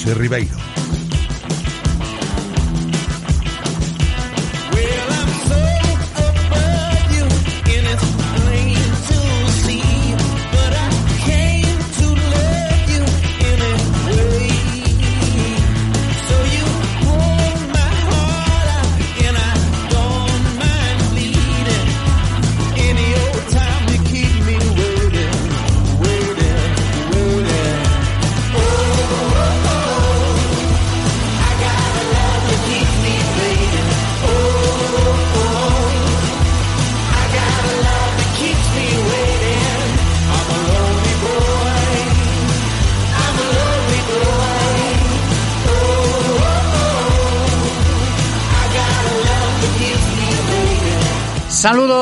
José Ribeiro.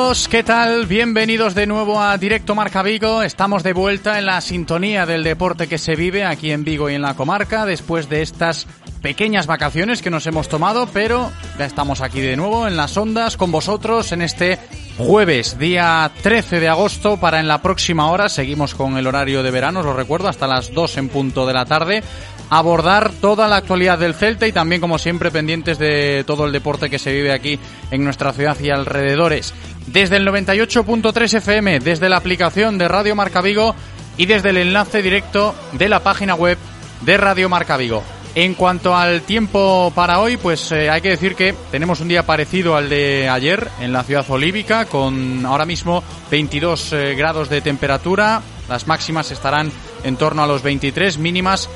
Saludos, ¿qué tal? Bienvenidos de nuevo a Directo Marca Vigo. Estamos de vuelta en la sintonía del deporte que se vive aquí en Vigo y en la comarca después de estas pequeñas vacaciones que nos hemos tomado, pero ya estamos aquí de nuevo en las ondas con vosotros en este jueves, día 13 de agosto, para en la próxima hora, seguimos con el horario de verano, lo recuerdo, hasta las 2 en punto de la tarde, abordar toda la actualidad del Celta y también, como siempre, pendientes de todo el deporte que se vive aquí en nuestra ciudad y alrededores. Desde el 98.3 FM, desde la aplicación de Radio Marca Vigo y desde el enlace directo de la página web de Radio Marca Vigo. En cuanto al tiempo para hoy, pues eh, hay que decir que tenemos un día parecido al de ayer en la ciudad olívica, con ahora mismo 22 eh, grados de temperatura. Las máximas estarán en torno a los 23, mínimas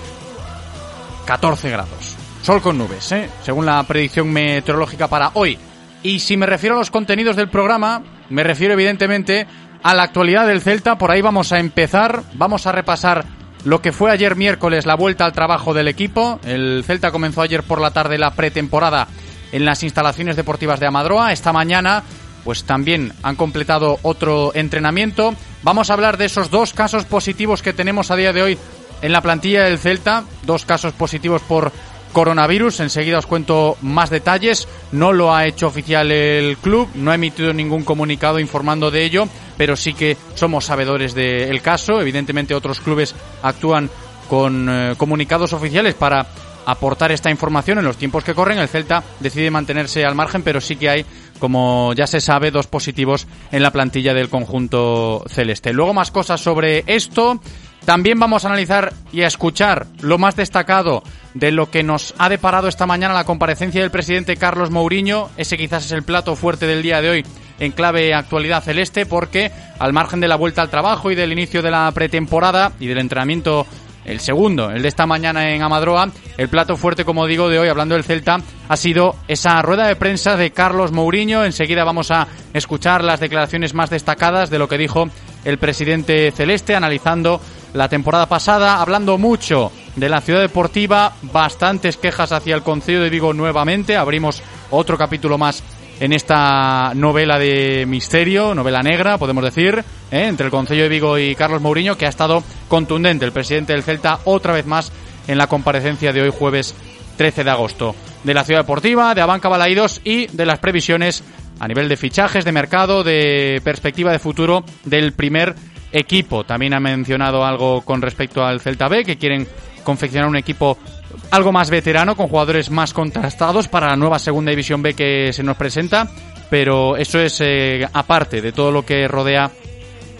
14 grados. Sol con nubes, ¿eh? según la predicción meteorológica para hoy. Y si me refiero a los contenidos del programa, me refiero evidentemente a la actualidad del Celta. Por ahí vamos a empezar. Vamos a repasar lo que fue ayer miércoles la vuelta al trabajo del equipo. El Celta comenzó ayer por la tarde la pretemporada en las instalaciones deportivas de Amadroa. Esta mañana, pues también han completado otro entrenamiento. Vamos a hablar de esos dos casos positivos que tenemos a día de hoy en la plantilla del Celta. Dos casos positivos por coronavirus. Enseguida os cuento más detalles. No lo ha hecho oficial el club, no ha emitido ningún comunicado informando de ello, pero sí que somos sabedores del caso. Evidentemente otros clubes actúan con eh, comunicados oficiales para aportar esta información en los tiempos que corren. El Celta decide mantenerse al margen, pero sí que hay, como ya se sabe, dos positivos en la plantilla del conjunto celeste. Luego más cosas sobre esto. También vamos a analizar y a escuchar lo más destacado de lo que nos ha deparado esta mañana la comparecencia del presidente Carlos Mourinho. Ese quizás es el plato fuerte del día de hoy en clave actualidad celeste porque al margen de la vuelta al trabajo y del inicio de la pretemporada y del entrenamiento el segundo, el de esta mañana en Amadroa, el plato fuerte, como digo, de hoy, hablando del Celta, ha sido esa rueda de prensa de Carlos Mourinho. Enseguida vamos a escuchar las declaraciones más destacadas de lo que dijo el presidente celeste, analizando la temporada pasada, hablando mucho de la ciudad deportiva, bastantes quejas hacia el Concello de Vigo nuevamente. Abrimos otro capítulo más en esta novela de misterio, novela negra, podemos decir, ¿eh? entre el Concello de Vigo y Carlos Mourinho, que ha estado contundente el presidente del Celta otra vez más en la comparecencia de hoy jueves 13 de agosto. De la ciudad deportiva, de Abanca Balaídos y de las previsiones a nivel de fichajes, de mercado, de perspectiva de futuro del primer equipo. También ha mencionado algo con respecto al Celta B, que quieren confeccionar un equipo algo más veterano, con jugadores más contrastados para la nueva segunda división B que se nos presenta, pero eso es eh, aparte de todo lo que rodea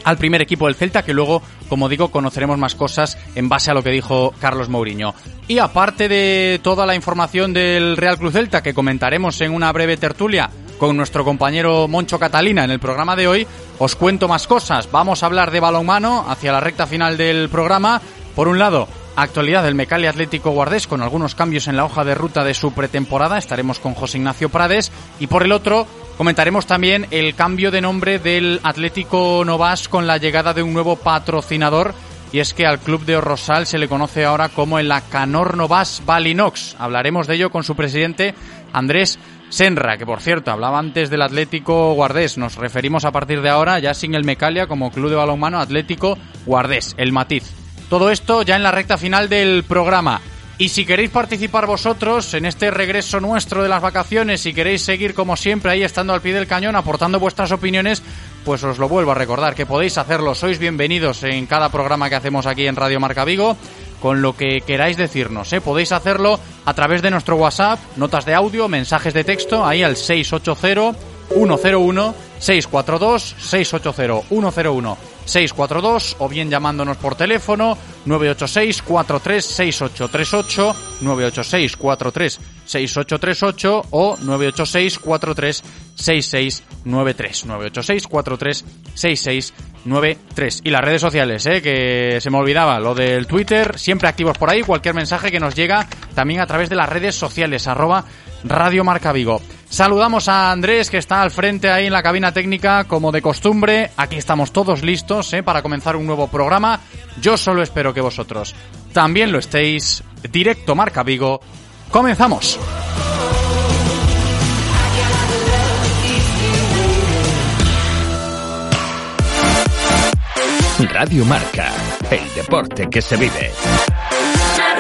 al primer equipo del Celta, que luego, como digo, conoceremos más cosas en base a lo que dijo Carlos Mourinho. Y aparte de toda la información del Real Cruz Celta, que comentaremos en una breve tertulia con nuestro compañero Moncho Catalina en el programa de hoy, os cuento más cosas. Vamos a hablar de balonmano hacia la recta final del programa. Por un lado, actualidad del Mecali Atlético Guardés con algunos cambios en la hoja de ruta de su pretemporada. Estaremos con José Ignacio Prades. Y por el otro, Comentaremos también el cambio de nombre del Atlético Novas con la llegada de un nuevo patrocinador y es que al club de Rosal se le conoce ahora como el Acanor Novas Balinox. Hablaremos de ello con su presidente Andrés Senra, que por cierto hablaba antes del Atlético Guardés. Nos referimos a partir de ahora ya sin el Mecalia como club de balonmano Atlético Guardés, el matiz. Todo esto ya en la recta final del programa. Y si queréis participar vosotros en este regreso nuestro de las vacaciones, si queréis seguir como siempre ahí estando al pie del cañón, aportando vuestras opiniones, pues os lo vuelvo a recordar, que podéis hacerlo. Sois bienvenidos en cada programa que hacemos aquí en Radio Marca Vigo, con lo que queráis decirnos. ¿eh? Podéis hacerlo a través de nuestro WhatsApp, notas de audio, mensajes de texto, ahí al 680 101 642 680 101 642 o bien llamándonos por teléfono 986 436838 986 436838 o 986 436693 986 436693 y las redes sociales, eh, que se me olvidaba, lo del Twitter, siempre activos por ahí, cualquier mensaje que nos llega también a través de las redes sociales, arroba Radio Marca Vigo. Saludamos a Andrés que está al frente ahí en la cabina técnica como de costumbre. Aquí estamos todos listos ¿eh? para comenzar un nuevo programa. Yo solo espero que vosotros también lo estéis. Directo Marca Vigo. Comenzamos. Radio Marca, el deporte que se vive.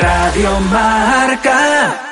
Radio Marca.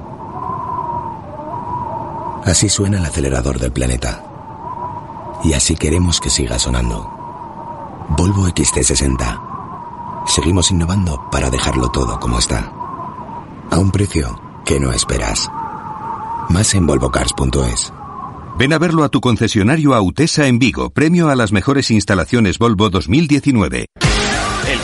Así suena el acelerador del planeta. Y así queremos que siga sonando. Volvo XT60. Seguimos innovando para dejarlo todo como está. A un precio que no esperas. Más en volvocars.es. Ven a verlo a tu concesionario Autesa en Vigo, premio a las mejores instalaciones Volvo 2019.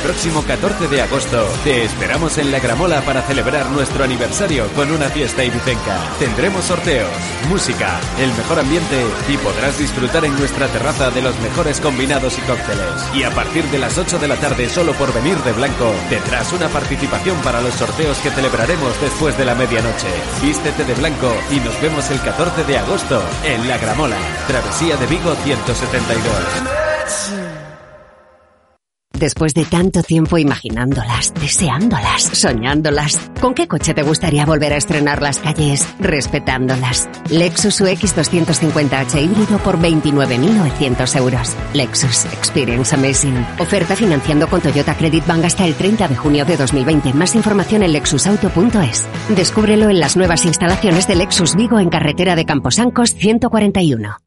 Próximo 14 de agosto te esperamos en La Gramola para celebrar nuestro aniversario con una fiesta ibicenca. Tendremos sorteos, música, el mejor ambiente y podrás disfrutar en nuestra terraza de los mejores combinados y cócteles. Y a partir de las 8 de la tarde, solo por venir de blanco, tendrás una participación para los sorteos que celebraremos después de la medianoche. Vístete de blanco y nos vemos el 14 de agosto en La Gramola, Travesía de Vigo 172. Después de tanto tiempo imaginándolas, deseándolas, soñándolas, ¿con qué coche te gustaría volver a estrenar las calles respetándolas? Lexus UX 250H híbrido por 29.900 euros. Lexus Experience Amazing. Oferta financiando con Toyota Credit Bank hasta el 30 de junio de 2020. Más información en lexusauto.es. Descúbrelo en las nuevas instalaciones de Lexus Vigo en carretera de Camposancos 141.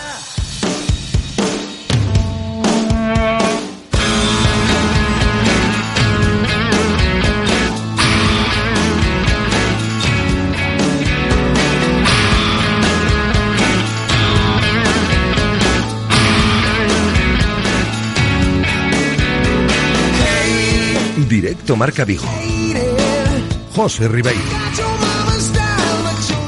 Directo Marca Vigo. José Ribeiro.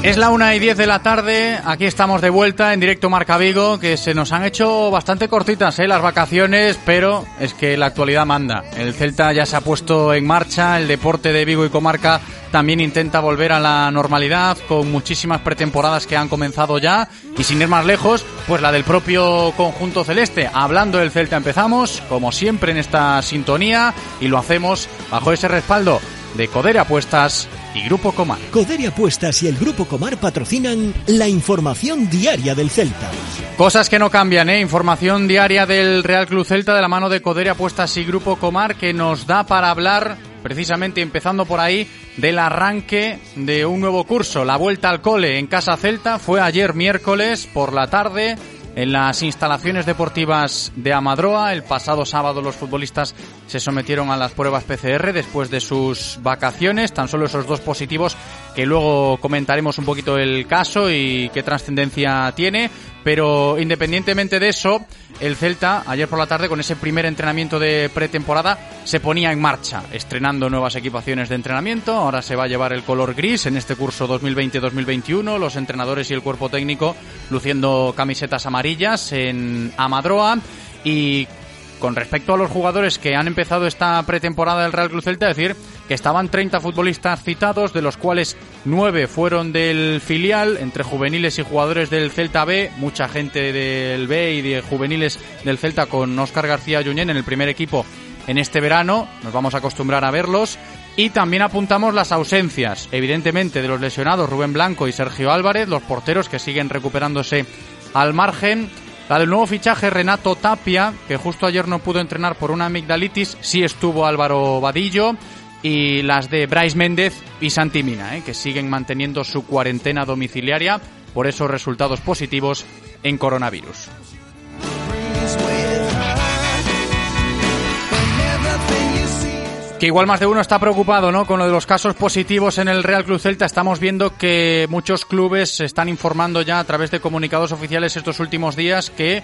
Es la una y diez de la tarde, aquí estamos de vuelta en directo Marca Vigo, que se nos han hecho bastante cortitas ¿eh? las vacaciones, pero es que la actualidad manda. El Celta ya se ha puesto en marcha, el deporte de Vigo y Comarca también intenta volver a la normalidad con muchísimas pretemporadas que han comenzado ya y sin ir más lejos, pues la del propio conjunto celeste. Hablando del Celta empezamos, como siempre en esta sintonía y lo hacemos bajo ese respaldo de Codere Apuestas y Grupo Comar. Codere Apuestas y el Grupo Comar patrocinan la información diaria del Celta. Cosas que no cambian, ¿eh? Información diaria del Real Club Celta de la mano de Codere Apuestas y Grupo Comar que nos da para hablar, precisamente empezando por ahí, del arranque de un nuevo curso. La vuelta al cole en Casa Celta fue ayer miércoles por la tarde en las instalaciones deportivas de Amadroa. El pasado sábado los futbolistas se sometieron a las pruebas PCR después de sus vacaciones, tan solo esos dos positivos que luego comentaremos un poquito el caso y qué trascendencia tiene. Pero independientemente de eso, el Celta ayer por la tarde con ese primer entrenamiento de pretemporada se ponía en marcha, estrenando nuevas equipaciones de entrenamiento. Ahora se va a llevar el color gris en este curso 2020-2021. Los entrenadores y el cuerpo técnico luciendo camisetas amarillas en Amadroa y con respecto a los jugadores que han empezado esta pretemporada del Real Club Celta, decir que estaban 30 futbolistas citados, de los cuales 9 fueron del filial, entre juveniles y jugadores del Celta B, mucha gente del B y de juveniles del Celta con Óscar García Junyent en el primer equipo en este verano, nos vamos a acostumbrar a verlos. Y también apuntamos las ausencias, evidentemente, de los lesionados Rubén Blanco y Sergio Álvarez, los porteros que siguen recuperándose al margen. La del nuevo fichaje Renato Tapia, que justo ayer no pudo entrenar por una amigdalitis, sí estuvo Álvaro Vadillo. Y las de Bryce Méndez y Santi Mina, ¿eh? que siguen manteniendo su cuarentena domiciliaria por esos resultados positivos en coronavirus. Igual más de uno está preocupado, ¿no? Con lo de los casos positivos en el Real Club Celta. Estamos viendo que muchos clubes están informando ya a través de comunicados oficiales estos últimos días que eh,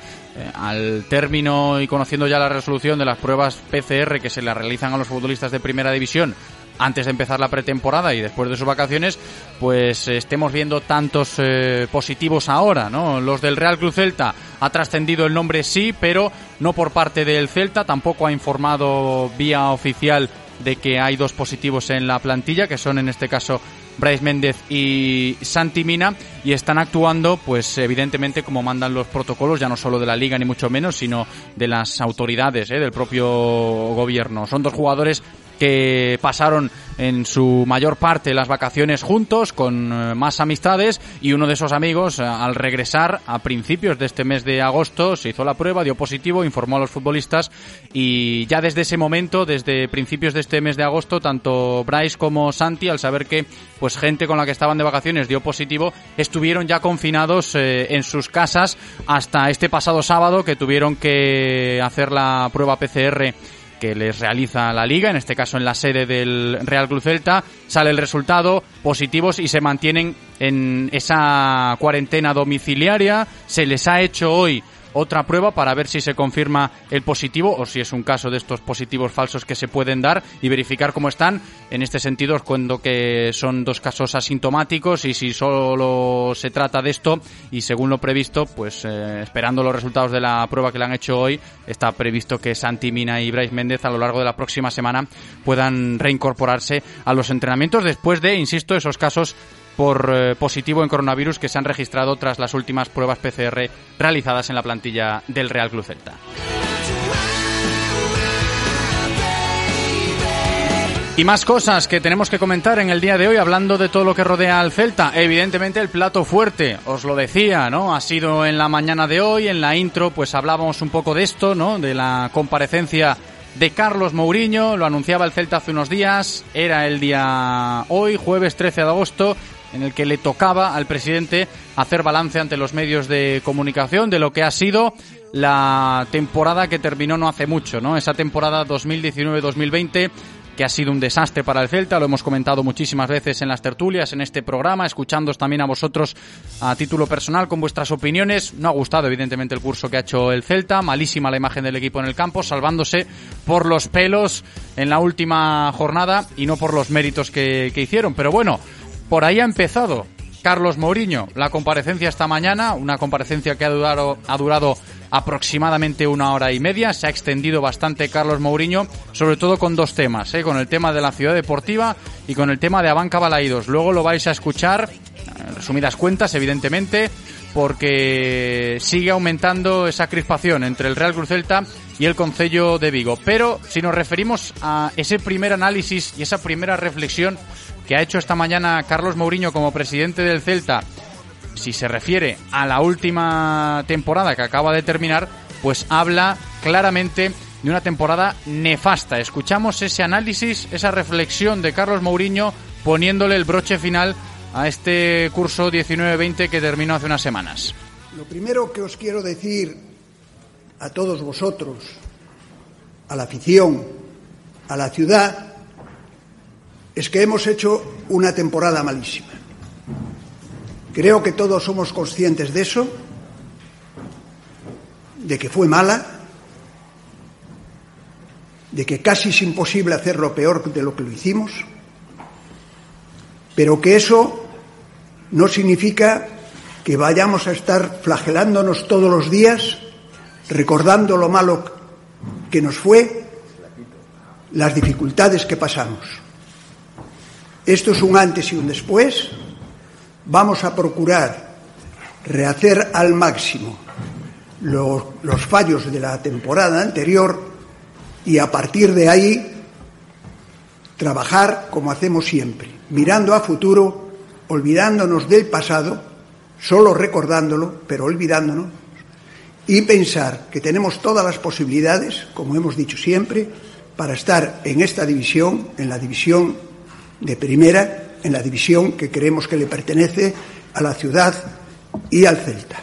al término y conociendo ya la resolución de las pruebas PCR que se le realizan a los futbolistas de primera división antes de empezar la pretemporada y después de sus vacaciones, pues estemos viendo tantos eh, positivos ahora, ¿no? Los del Real Club Celta ha trascendido el nombre sí, pero no por parte del Celta, tampoco ha informado vía oficial de que hay dos positivos en la plantilla, que son en este caso Bryce Méndez y Santi Mina y están actuando pues evidentemente como mandan los protocolos ya no solo de la liga ni mucho menos sino de las autoridades ¿eh? del propio gobierno son dos jugadores que pasaron en su mayor parte las vacaciones juntos, con eh, más amistades, y uno de esos amigos, eh, al regresar a principios de este mes de agosto, se hizo la prueba, dio positivo, informó a los futbolistas, y ya desde ese momento, desde principios de este mes de agosto, tanto Bryce como Santi, al saber que pues gente con la que estaban de vacaciones dio positivo, estuvieron ya confinados eh, en sus casas hasta este pasado sábado que tuvieron que hacer la prueba PCR que les realiza la liga, en este caso en la sede del Real Club Celta, sale el resultado positivos y se mantienen en esa cuarentena domiciliaria. Se les ha hecho hoy otra prueba para ver si se confirma el positivo o si es un caso de estos positivos falsos que se pueden dar y verificar cómo están. En este sentido, os cuento que son dos casos asintomáticos y si solo se trata de esto y según lo previsto, pues eh, esperando los resultados de la prueba que le han hecho hoy, está previsto que Santi Mina y Bryce Méndez a lo largo de la próxima semana puedan reincorporarse a los entrenamientos después de, insisto, esos casos por eh, positivo en coronavirus que se han registrado tras las últimas pruebas PCR realizadas en la plantilla del Real Club Celta. Y más cosas que tenemos que comentar en el día de hoy hablando de todo lo que rodea al Celta. Evidentemente el plato fuerte, os lo decía, ¿no? Ha sido en la mañana de hoy, en la intro pues hablábamos un poco de esto, ¿no? De la comparecencia de Carlos Mourinho, lo anunciaba el Celta hace unos días, era el día hoy, jueves 13 de agosto, en el que le tocaba al presidente hacer balance ante los medios de comunicación de lo que ha sido la temporada que terminó no hace mucho, ¿no? Esa temporada 2019-2020 que ha sido un desastre para el Celta, lo hemos comentado muchísimas veces en las tertulias, en este programa, escuchándos también a vosotros a título personal con vuestras opiniones. No ha gustado, evidentemente, el curso que ha hecho el Celta, malísima la imagen del equipo en el campo, salvándose por los pelos en la última jornada y no por los méritos que, que hicieron. Pero bueno, por ahí ha empezado Carlos Mourinho. La comparecencia esta mañana, una comparecencia que ha durado, aproximadamente una hora y media. Se ha extendido bastante Carlos Mourinho, sobre todo con dos temas, ¿eh? con el tema de la ciudad deportiva y con el tema de Abanca Balaídos. Luego lo vais a escuchar, en resumidas cuentas, evidentemente, porque sigue aumentando esa crispación entre el Real Cruz Celta y el Concello de Vigo. Pero si nos referimos a ese primer análisis y esa primera reflexión que ha hecho esta mañana Carlos Mourinho como presidente del Celta, si se refiere a la última temporada que acaba de terminar, pues habla claramente de una temporada nefasta. Escuchamos ese análisis, esa reflexión de Carlos Mourinho poniéndole el broche final a este curso 19-20 que terminó hace unas semanas. Lo primero que os quiero decir a todos vosotros, a la afición, a la ciudad, es que hemos hecho una temporada malísima. Creo que todos somos conscientes de eso, de que fue mala, de que casi es imposible hacerlo peor de lo que lo hicimos, pero que eso no significa que vayamos a estar flagelándonos todos los días, recordando lo malo que nos fue, las dificultades que pasamos. Esto es un antes y un después. Vamos a procurar rehacer al máximo los, los fallos de la temporada anterior y a partir de ahí trabajar como hacemos siempre, mirando a futuro, olvidándonos del pasado, solo recordándolo, pero olvidándonos, y pensar que tenemos todas las posibilidades, como hemos dicho siempre, para estar en esta división, en la división de primera en la división que creemos que le pertenece a la ciudad y al Celta.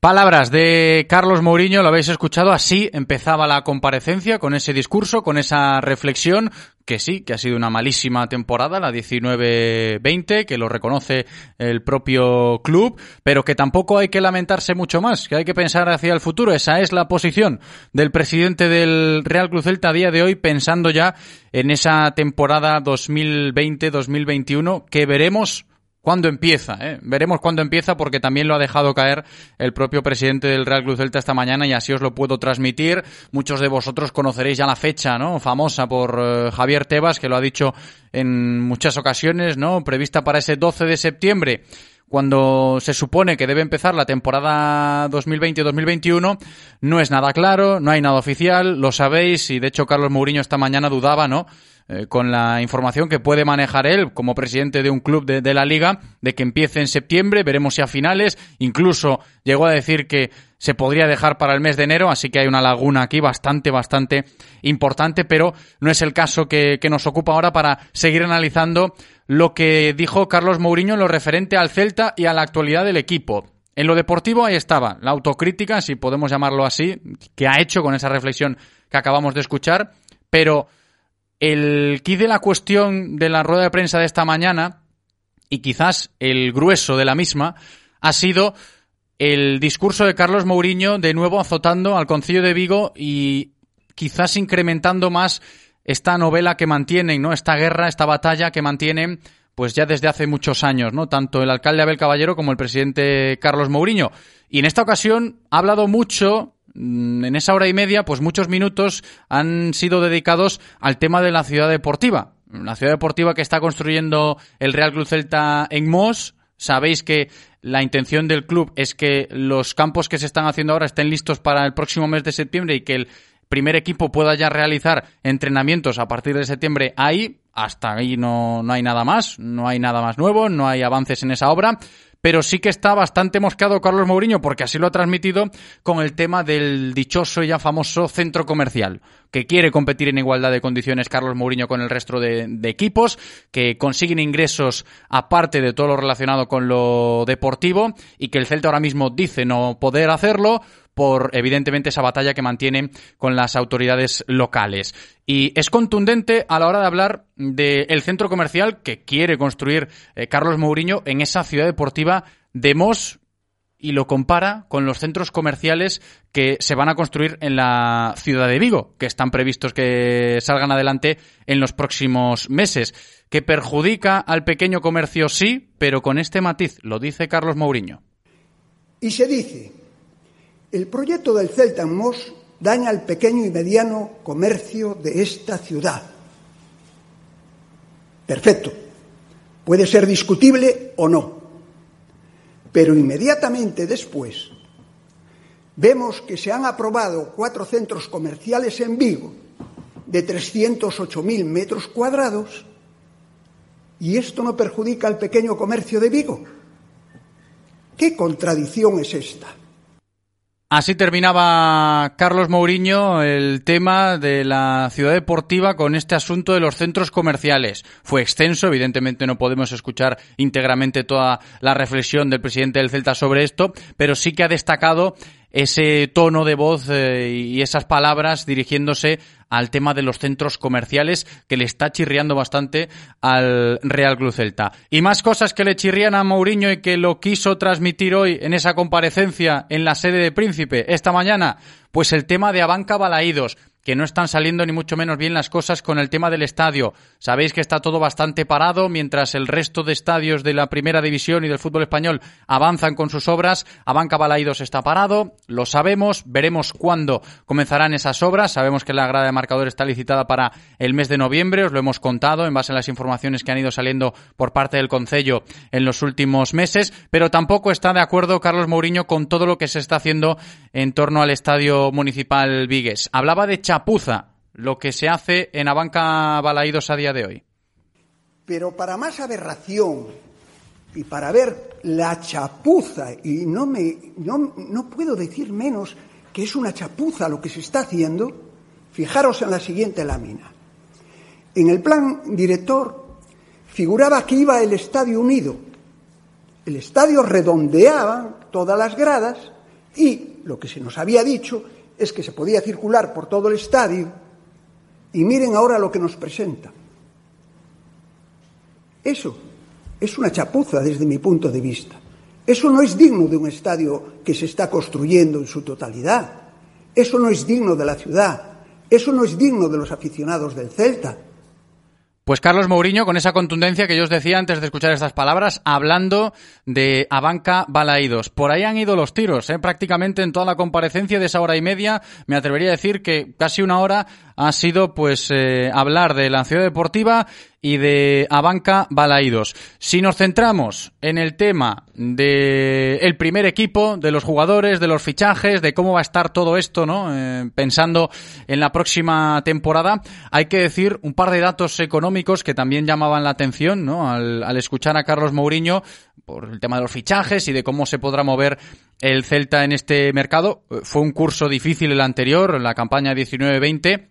Palabras de Carlos Mourinho, lo habéis escuchado, así empezaba la comparecencia con ese discurso, con esa reflexión, que sí, que ha sido una malísima temporada, la 19-20, que lo reconoce el propio club, pero que tampoco hay que lamentarse mucho más, que hay que pensar hacia el futuro. Esa es la posición del presidente del Real Cruz Celta a día de hoy, pensando ya en esa temporada 2020-2021, que veremos cuándo empieza. ¿eh? Veremos cuándo empieza porque también lo ha dejado caer el propio presidente del Real Cruz Celta esta mañana y así os lo puedo transmitir. Muchos de vosotros conoceréis ya la fecha, ¿no? Famosa por eh, Javier Tebas, que lo ha dicho en muchas ocasiones, ¿no? Prevista para ese 12 de septiembre cuando se supone que debe empezar la temporada 2020-2021, no es nada claro, no hay nada oficial, lo sabéis, y de hecho Carlos Mourinho esta mañana dudaba, ¿no? Eh, con la información que puede manejar él como presidente de un club de, la liga, de que empiece en septiembre, veremos si a finales, incluso llegó a decir que se podría dejar para el mes de enero, así que hay una laguna aquí bastante, bastante importante, pero no es el caso que, que nos ocupa ahora para seguir analizando lo que dijo Carlos Mourinho en lo referente al Celta y a la actualidad del equipo. En lo deportivo ahí estaba, la autocrítica, si podemos llamarlo así, que ha hecho con esa reflexión que acabamos de escuchar, pero el key de la cuestión de la rueda de prensa de esta mañana, y quizás el grueso de la misma, ha sido el discurso de Carlos Mourinho de nuevo azotando al Concilio de Vigo y quizás incrementando más esta novela que mantienen, ¿no? Esta guerra, esta batalla que mantienen pues ya desde hace muchos años, ¿no? Tanto el alcalde Abel Caballero como el presidente Carlos Mourinho. Y en esta ocasión ha hablado mucho, en esa hora y media, pues muchos minutos han sido dedicados al tema de la ciudad deportiva. La ciudad deportiva que está construyendo el Real Club Celta en Mos. Sabéis que la intención del club es que los campos que se están haciendo ahora estén listos para el próximo mes de septiembre y que el primer equipo pueda ya realizar entrenamientos a partir de septiembre ahí. Hasta ahí no, no hay nada más, no hay nada más nuevo, no hay avances en esa obra pero sí que está bastante moscado Carlos Mourinho, porque así lo ha transmitido con el tema del dichoso y ya famoso centro comercial, que quiere competir en igualdad de condiciones Carlos Mourinho con el resto de, de, equipos, que consiguen ingresos aparte de todo lo relacionado con lo deportivo y que el Celta ahora mismo dice no poder hacerlo por evidentemente esa batalla que mantiene con las autoridades locales. Y es contundente a la hora de hablar del centro comercial que quiere construir eh, Carlos Mourinho en esa ciudad deportiva de Mos y lo compara con los centros comerciales que se van a construir en la ciudad de Vigo, que están previstos que salgan adelante en los próximos meses. Que perjudica al pequeño comercio, sí, pero con este matiz, lo dice Carlos Mourinho. Y se dice, el proyecto del Celta en Mos daña al pequeño y mediano comercio de esta ciudad. Perfecto. Puede ser discutible o no. Pero inmediatamente después vemos que se han aprobado cuatro centros comerciales en Vigo de 308.000 metros cuadrados y esto no perjudica al pequeño comercio de Vigo. ¿Qué contradicción es esta? Así terminaba Carlos Mourinho el tema de la ciudad deportiva con este asunto de los centros comerciales. Fue extenso, evidentemente no podemos escuchar íntegramente toda la reflexión del presidente del Celta sobre esto, pero sí que ha destacado ese tono de voz eh, y esas palabras dirigiéndose al tema de los centros comerciales que le está chirriando bastante al Real Club Celta. Y más cosas que le chirrían a Mourinho y que lo quiso transmitir hoy en esa comparecencia en la sede de Príncipe esta mañana, pues el tema de Abanca Balaídos que no están saliendo ni mucho menos bien las cosas con el tema del estadio. Sabéis que está todo bastante parado mientras el resto de estadios de la primera división y del fútbol español avanzan con sus obras. Abanca Balaidos está parado, lo sabemos, veremos cuándo comenzarán esas obras. Sabemos que la grada de marcador está licitada para el mes de noviembre, os lo hemos contado en base a las informaciones que han ido saliendo por parte del Concello en los últimos meses, pero tampoco está de acuerdo Carlos Mourinho con todo lo que se está haciendo en torno al estadio municipal Vigues. Hablaba de chapuza lo que se hace en Abanca Balaídos a día de hoy. Pero para más aberración y para ver la chapuza, y no, me, no, no puedo decir menos que es una chapuza lo que se está haciendo, fijaros en la siguiente lámina. En el plan director figuraba que iba el Estadio Unido. El estadio redondeaba todas las gradas y lo que se nos había dicho es que se podía circular por todo el estadio y miren ahora lo que nos presenta. Eso es una chapuza desde mi punto de vista. Eso no es digno de un estadio que se está construyendo en su totalidad. Eso no es digno de la ciudad. Eso no es digno de los aficionados del Celta. Pues Carlos Mourinho, con esa contundencia que yo os decía antes de escuchar estas palabras, hablando de Abanca Balaídos. Por ahí han ido los tiros, ¿eh? prácticamente en toda la comparecencia de esa hora y media. Me atrevería a decir que casi una hora ha sido pues eh, hablar de la ciudad deportiva y de Abanca Balaídos. Si nos centramos en el tema de el primer equipo, de los jugadores, de los fichajes, de cómo va a estar todo esto, ¿no? Eh, pensando en la próxima temporada, hay que decir un par de datos económicos que también llamaban la atención, ¿no? Al, al escuchar a Carlos Mourinho por el tema de los fichajes y de cómo se podrá mover el Celta en este mercado. Fue un curso difícil el anterior, la campaña 19-20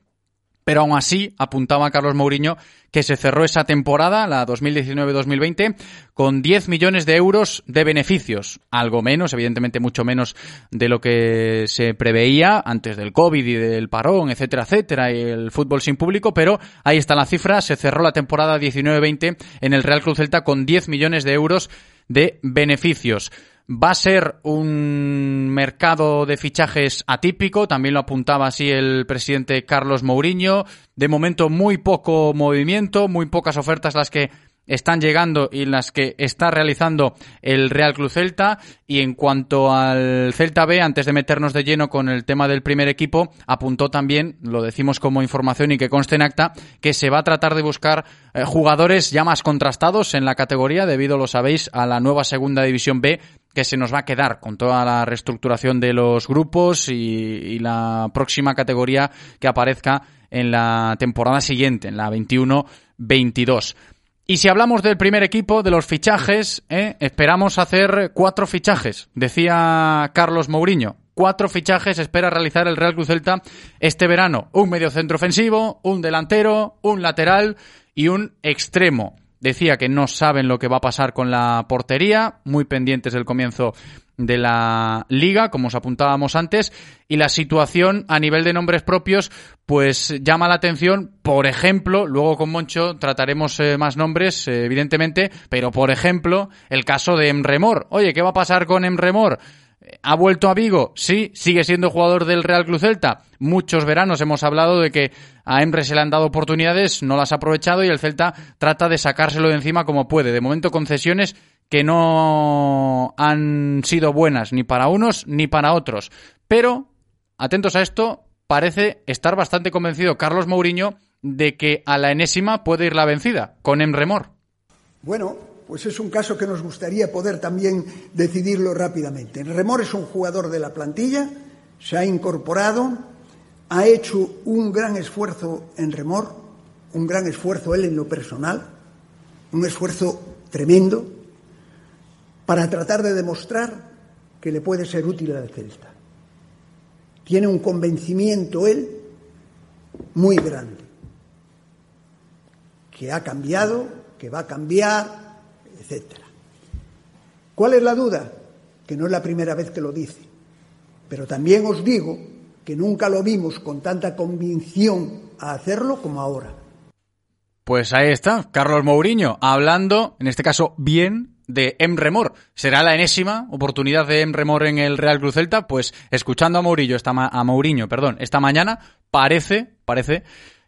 pero aún así apuntaba Carlos Mourinho que se cerró esa temporada, la 2019-2020, con 10 millones de euros de beneficios. Algo menos, evidentemente mucho menos de lo que se preveía antes del COVID y del parón, etcétera, etcétera, y el fútbol sin público, pero ahí está la cifra. Se cerró la temporada 19-20 en el Real Cruz Celta con 10 millones de euros de beneficios. Va a ser un mercado de fichajes atípico, también lo apuntaba así el presidente Carlos Mourinho. De momento muy poco movimiento, muy pocas ofertas las que están llegando y las que está realizando el Real Club Celta. Y en cuanto al Celta B, antes de meternos de lleno con el tema del primer equipo, apuntó también, lo decimos como información y que conste en acta, que se va a tratar de buscar eh, jugadores ya más contrastados en la categoría, debido, lo sabéis, a la nueva segunda división B que se nos va a quedar con toda la reestructuración de los grupos y, la próxima categoría que aparezca en la temporada siguiente, en la 21-22. Y si hablamos del primer equipo, de los fichajes, ¿eh? esperamos hacer cuatro fichajes, decía Carlos Mourinho. Cuatro fichajes espera realizar el Real Cruz Celta este verano. Un medio centro ofensivo, un delantero, un lateral y un extremo. Decía que no saben lo que va a pasar con la portería, muy pendientes del comienzo de la liga, como os apuntábamos antes, y la situación a nivel de nombres propios, pues llama la atención, por ejemplo, luego con Moncho trataremos eh, más nombres, eh, evidentemente, pero por ejemplo, el caso de Emremor. Oye, ¿qué va a pasar con Emremor? ¿Ha vuelto a Vigo? Sí, sigue siendo jugador del Real Cruz Celta. Muchos veranos hemos hablado de que a Emre se le han dado oportunidades, no las ha aprovechado y el Celta trata de sacárselo de encima como puede. De momento concesiones que no han sido buenas ni para unos ni para otros. Pero, atentos a esto, parece estar bastante convencido Carlos Mourinho de que a la enésima puede ir la vencida, con Emremor. Bueno, pues es un caso que nos gustaría poder también decidirlo rápidamente. Remor es un jugador de la plantilla, se ha incorporado, ha hecho un gran esfuerzo en Remor, un gran esfuerzo él en lo personal, un esfuerzo tremendo para tratar de demostrar que le puede ser útil al Celta. Tiene un convencimiento él muy grande, que ha cambiado, que va a cambiar, etcétera. ¿Cuál es la duda? Que no es la primera vez que lo dice. Pero también os digo que nunca lo vimos con tanta convicción a hacerlo como ahora. Pues ahí está, Carlos Mourinho, hablando, en este caso, bien de Emremor. ¿Será la enésima oportunidad de Emremor en el Real Cruz Celta? Pues escuchando a Mourinho esta, a Mourinho, perdón, esta mañana, parece, parece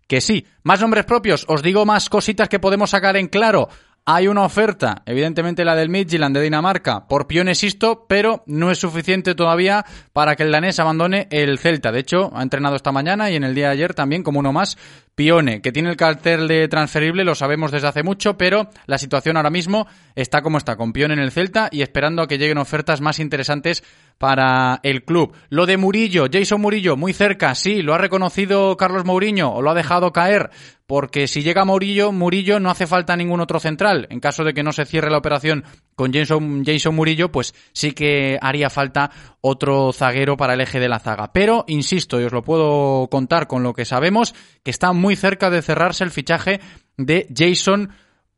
que sí. Más nombres propios, os digo más cositas que podemos sacar en claro. Hay una oferta, evidentemente la del Midtjylland de Dinamarca, por Pione Sisto, pero no es suficiente todavía para que el danés abandone el Celta. De hecho, ha entrenado esta mañana y en el día de ayer también como uno más Pione, que tiene el cartel de transferible, lo sabemos desde hace mucho, pero la situación ahora mismo está como está, con Pione en el Celta y esperando a que lleguen ofertas más interesantes para el club. Lo de Murillo, Jason Murillo, muy cerca, sí, lo ha reconocido Carlos Mourinho o lo ha dejado caer, porque si llega Murillo, Murillo no hace falta ningún otro central. En caso de que no se cierre la operación con Jason, Jason Murillo, pues sí que haría falta otro zaguero para el eje de la zaga. Pero, insisto, y os lo puedo contar con lo que sabemos, que está muy cerca de cerrarse el fichaje de Jason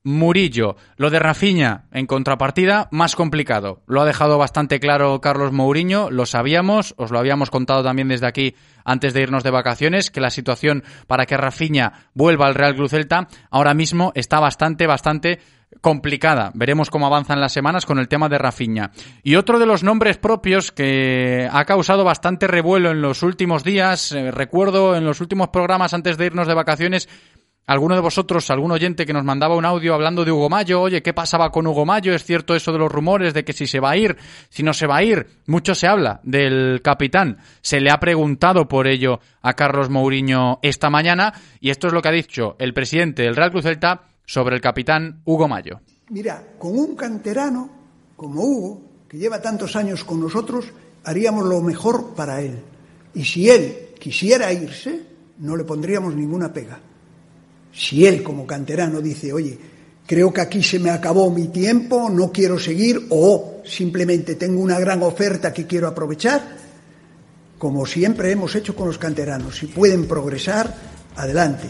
Murillo. Lo de Rafiña, en contrapartida, más complicado. Lo ha dejado bastante claro Carlos Mourinho, lo sabíamos, os lo habíamos contado también desde aquí antes de irnos de vacaciones, que la situación para que Rafiña vuelva al Real Cruz Celta ahora mismo está bastante, bastante complicada. Veremos cómo avanzan las semanas con el tema de Rafiña. Y otro de los nombres propios que ha causado bastante revuelo en los últimos días, eh, recuerdo en los últimos programas antes de irnos de vacaciones, alguno de vosotros, algún oyente que nos mandaba un audio hablando de Hugo Mayo, oye, ¿qué pasaba con Hugo Mayo? ¿Es cierto eso de los rumores de que si se va a ir, si no se va a ir? Mucho se habla del capitán. Se le ha preguntado por ello a Carlos Mourinho esta mañana y esto es lo que ha dicho el presidente del Real Cruz Celta sobre el capitán Hugo Mayo. Mira, con un canterano como Hugo, que lleva tantos años con nosotros, haríamos lo mejor para él. Y si él quisiera irse, no le pondríamos ninguna pega. Si él como canterano dice, oye, creo que aquí se me acabó mi tiempo, no quiero seguir, o simplemente tengo una gran oferta que quiero aprovechar, como siempre hemos hecho con los canteranos, si pueden progresar, adelante.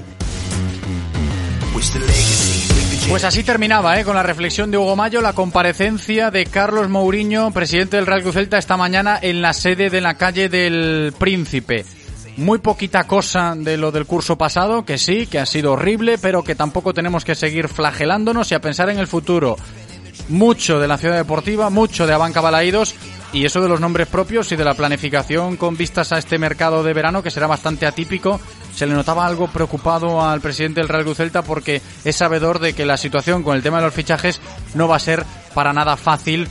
Pues así terminaba, ¿eh? con la reflexión de Hugo Mayo, la comparecencia de Carlos Mourinho, presidente del Real Celta, esta mañana en la sede de la calle del Príncipe. Muy poquita cosa de lo del curso pasado, que sí, que ha sido horrible, pero que tampoco tenemos que seguir flagelándonos y a pensar en el futuro. Mucho de la ciudad deportiva, mucho de Abanca Balaídos y eso de los nombres propios y de la planificación con vistas a este mercado de verano que será bastante atípico se le notaba algo preocupado al presidente del Real Cruz porque es sabedor de que la situación con el tema de los fichajes no va a ser para nada fácil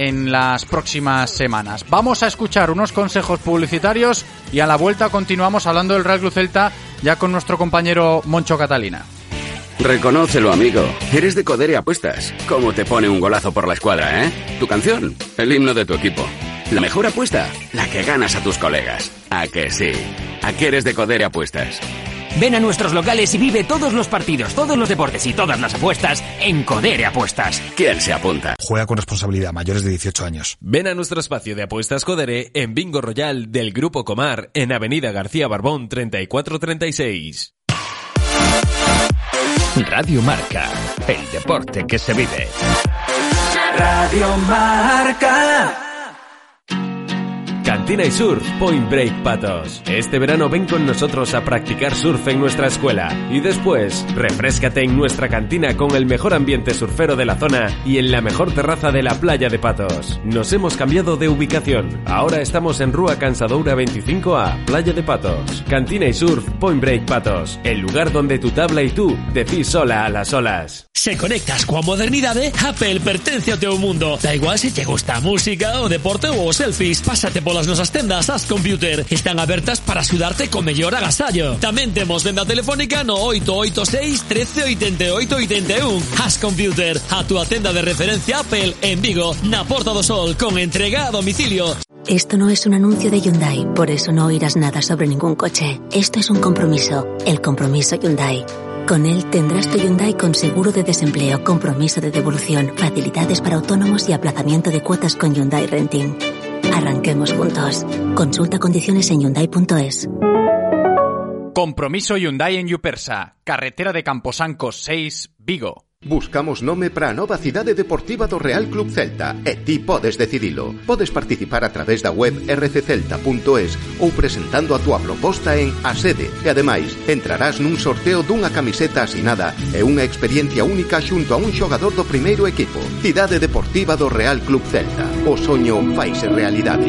en las próximas semanas. Vamos a escuchar unos consejos publicitarios y a la vuelta continuamos hablando del Real Cruz Celta ya con nuestro compañero Moncho Catalina. Reconócelo, amigo. Eres de Codere Apuestas. ¿Cómo te pone un golazo por la escuadra, eh? Tu canción, el himno de tu equipo. La mejor apuesta, la que ganas a tus colegas. ¿A que sí? ¿A qué eres de Codere Apuestas? Ven a nuestros locales y vive todos los partidos, todos los deportes y todas las apuestas en Codere Apuestas. ¿Quién se apunta? Juega con responsabilidad, mayores de 18 años. Ven a nuestro espacio de apuestas Codere en Bingo Royal del Grupo Comar en Avenida García Barbón 3436. Radio Marca, el deporte que se vive. Radio Marca. Cantina y Surf Point Break Patos. Este verano ven con nosotros a practicar surf en nuestra escuela y después refrescate en nuestra cantina con el mejor ambiente surfero de la zona y en la mejor terraza de la playa de Patos. Nos hemos cambiado de ubicación. Ahora estamos en Rúa Cansadoura 25A, Playa de Patos. Cantina y Surf Point Break Patos. El lugar donde tu tabla y tú decís sola a las olas. Se conectas coa modernidade, Apple pertence ao teu mundo. Da igual se te gusta música, o deporte ou os selfies, pásate polas nosas tendas As Computer. Están abertas para axudarte co mellor agasallo. Tamén temos venda telefónica no 886 13 88 81. As Computer, a túa tenda de referencia Apple en Vigo, na Porta do Sol, con entrega a domicilio. Esto no es un anuncio de Hyundai, por eso no oirás nada sobre ningún coche. Esto es un compromiso, el compromiso Hyundai. Con él tendrás tu Hyundai con seguro de desempleo, compromiso de devolución, facilidades para autónomos y aplazamiento de cuotas con Hyundai Renting. Arranquemos juntos. Consulta condiciones en Hyundai.es. Compromiso Hyundai en Yupersa, carretera de Camposanco 6, Vigo. Buscamos nome para a nova cidade deportiva do Real Club Celta e ti podes decidilo. Podes participar a través da web rccelta.es ou presentando a túa proposta en a sede e ademais entrarás nun sorteo dunha camiseta asinada e unha experiencia única xunto a un xogador do primeiro equipo. Cidade Deportiva do Real Club Celta. O soño faise realidade.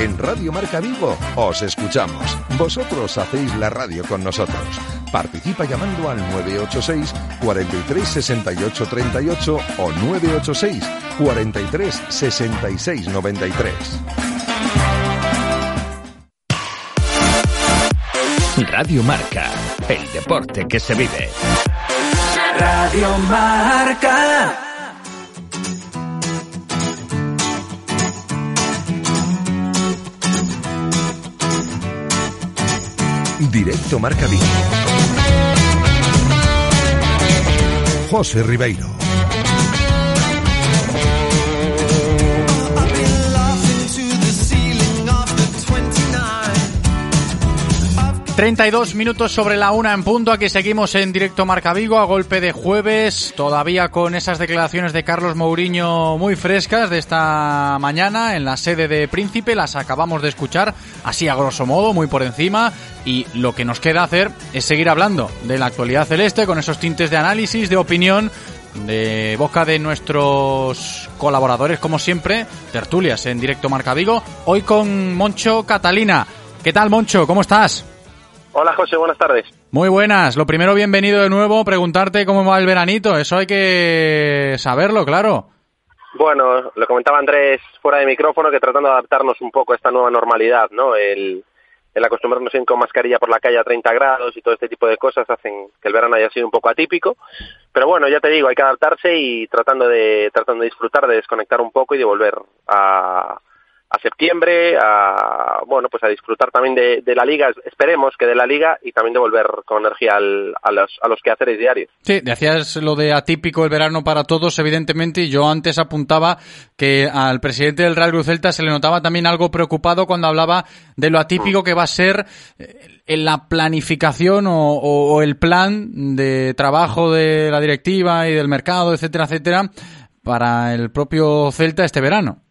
En Radio Marca Vigo os escuchamos. Vosotros hacéis la radio con nosotros. Participa llamando al 986 43 68 38 o 986 43 66 93. Radio Marca, el deporte que se vive. Radio Marca. Directo Marca Vigo. José Ribeiro. 32 minutos sobre la una en punto. Aquí seguimos en directo Marca Vigo a golpe de jueves, todavía con esas declaraciones de Carlos Mourinho muy frescas de esta mañana en la sede de Príncipe. Las acabamos de escuchar así a grosso modo, muy por encima. Y lo que nos queda hacer es seguir hablando de la actualidad celeste con esos tintes de análisis, de opinión, de boca de nuestros colaboradores, como siempre, tertulias en directo Marca Vigo. Hoy con Moncho Catalina. ¿Qué tal, Moncho? ¿Cómo estás? Hola José, buenas tardes. Muy buenas. Lo primero, bienvenido de nuevo. Preguntarte cómo va el veranito. Eso hay que saberlo, claro. Bueno, lo comentaba Andrés fuera de micrófono que tratando de adaptarnos un poco a esta nueva normalidad, ¿no? El, el acostumbrarnos a ir con mascarilla por la calle a 30 grados y todo este tipo de cosas hacen que el verano haya sido un poco atípico. Pero bueno, ya te digo, hay que adaptarse y tratando de, tratando de disfrutar, de desconectar un poco y de volver a, a septiembre, a bueno pues a disfrutar también de, de, la liga, esperemos que de la liga y también de volver con energía al, a los a los quehaceres diarios. Sí, decías lo de atípico el verano para todos, evidentemente, y yo antes apuntaba que al presidente del Real Cruz Celta se le notaba también algo preocupado cuando hablaba de lo atípico que va a ser en la planificación o, o, o el plan de trabajo de la directiva y del mercado, etcétera, etcétera, para el propio Celta este verano.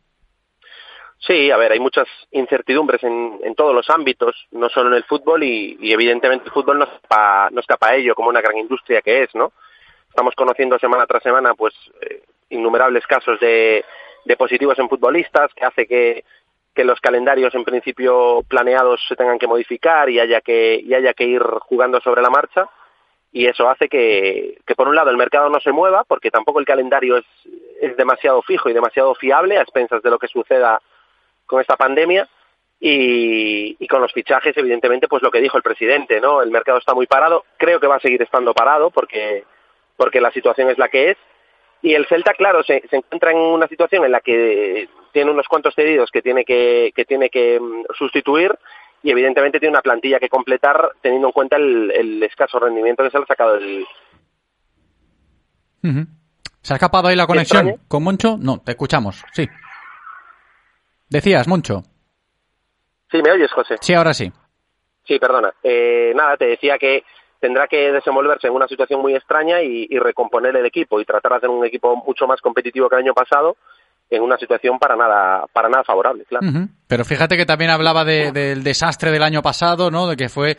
Sí, a ver, hay muchas incertidumbres en, en todos los ámbitos, no solo en el fútbol y, evidentemente el fútbol no escapa, no escapa a ello como una gran industria que es, ¿no? Estamos conociendo semana tras semana pues eh, innumerables casos de, de positivos en futbolistas que hace que, que los calendarios en principio planeados se tengan que modificar y haya que, y haya que ir jugando sobre la marcha y eso hace que, que por un lado el mercado no se mueva porque tampoco el calendario es, es demasiado fijo y demasiado fiable a expensas de lo que suceda con esta pandemia y, y, con los fichajes, evidentemente, pues lo que dijo el presidente, ¿no? El mercado está muy parado, creo que va a seguir estando parado porque, porque la situación es la que es. Y el Celta, claro, se, se encuentra en una situación en la que tiene unos cuantos cedidos que tiene que, que tiene que sustituir y evidentemente tiene una plantilla que completar teniendo en cuenta el, el escaso rendimiento que se le ha sacado del... Uh -huh. ¿Se ha escapado ahí la conexión con Moncho? No, te escuchamos, sí. Decías, Moncho. Sí, ¿me oyes, José? Sí, ahora sí. Sí, perdona. Eh, nada, te decía que tendrá que desenvolverse en una situación muy extraña y, recomponer el equipo y tratar de hacer un equipo mucho más competitivo que el año pasado en una situación para nada para nada favorable, claro. Pero fíjate que también hablaba del desastre del año pasado, ¿no? De que fue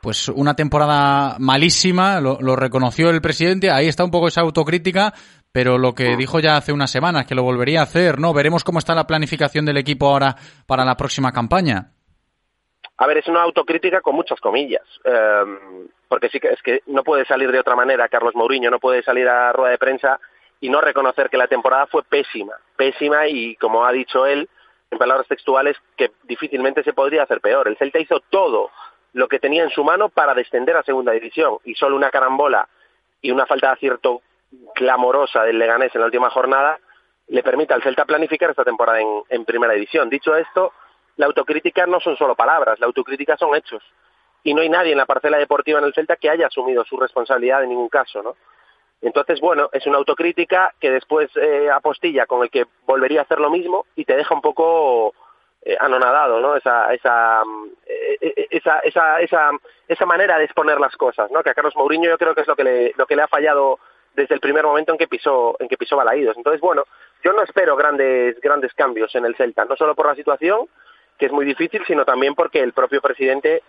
pues una temporada malísima, lo, reconoció el presidente, ahí está un poco esa autocrítica, pero lo que mm. dijo ya hace unas semanas, que lo volvería a hacer, ¿no? Veremos cómo está la planificación del equipo ahora para la próxima campaña. A ver, es una autocrítica con muchas comillas, em, porque sí que es que no puede salir de otra manera Carlos Mourinho, no puede salir a rueda de prensa y no reconocer que la temporada fue pésima, pésima y como ha dicho él, en palabras textuales, que difícilmente se podría hacer peor. El Celta hizo todo lo que tenía en su mano para descender a segunda división y solo una carambola y una falta de acierto clamorosa del Leganés en la última jornada le permite al Celta planificar esta temporada en primera división. Dicho esto, la autocrítica no son solo palabras, la autocrítica son hechos. Y no hay nadie en la parcela deportiva en el Celta que haya asumido su responsabilidad en ningún caso, ¿no? Entonces, bueno, es una autocrítica que después eh, apostilla con el que volvería a hacer lo mismo y te deja un poco eh, anonadado, ¿no? Esa, esa, eh, esa, esa, esa, esa manera de exponer las cosas, ¿no? Que a Carlos Mourinho yo creo que es lo que le, lo que le ha fallado desde el primer momento en que pisó, en que pisó Balaídos. Entonces, bueno, yo no espero grandes, grandes cambios en el Celta, no solo por la situación, que es muy difícil, sino también porque el propio presidente eh,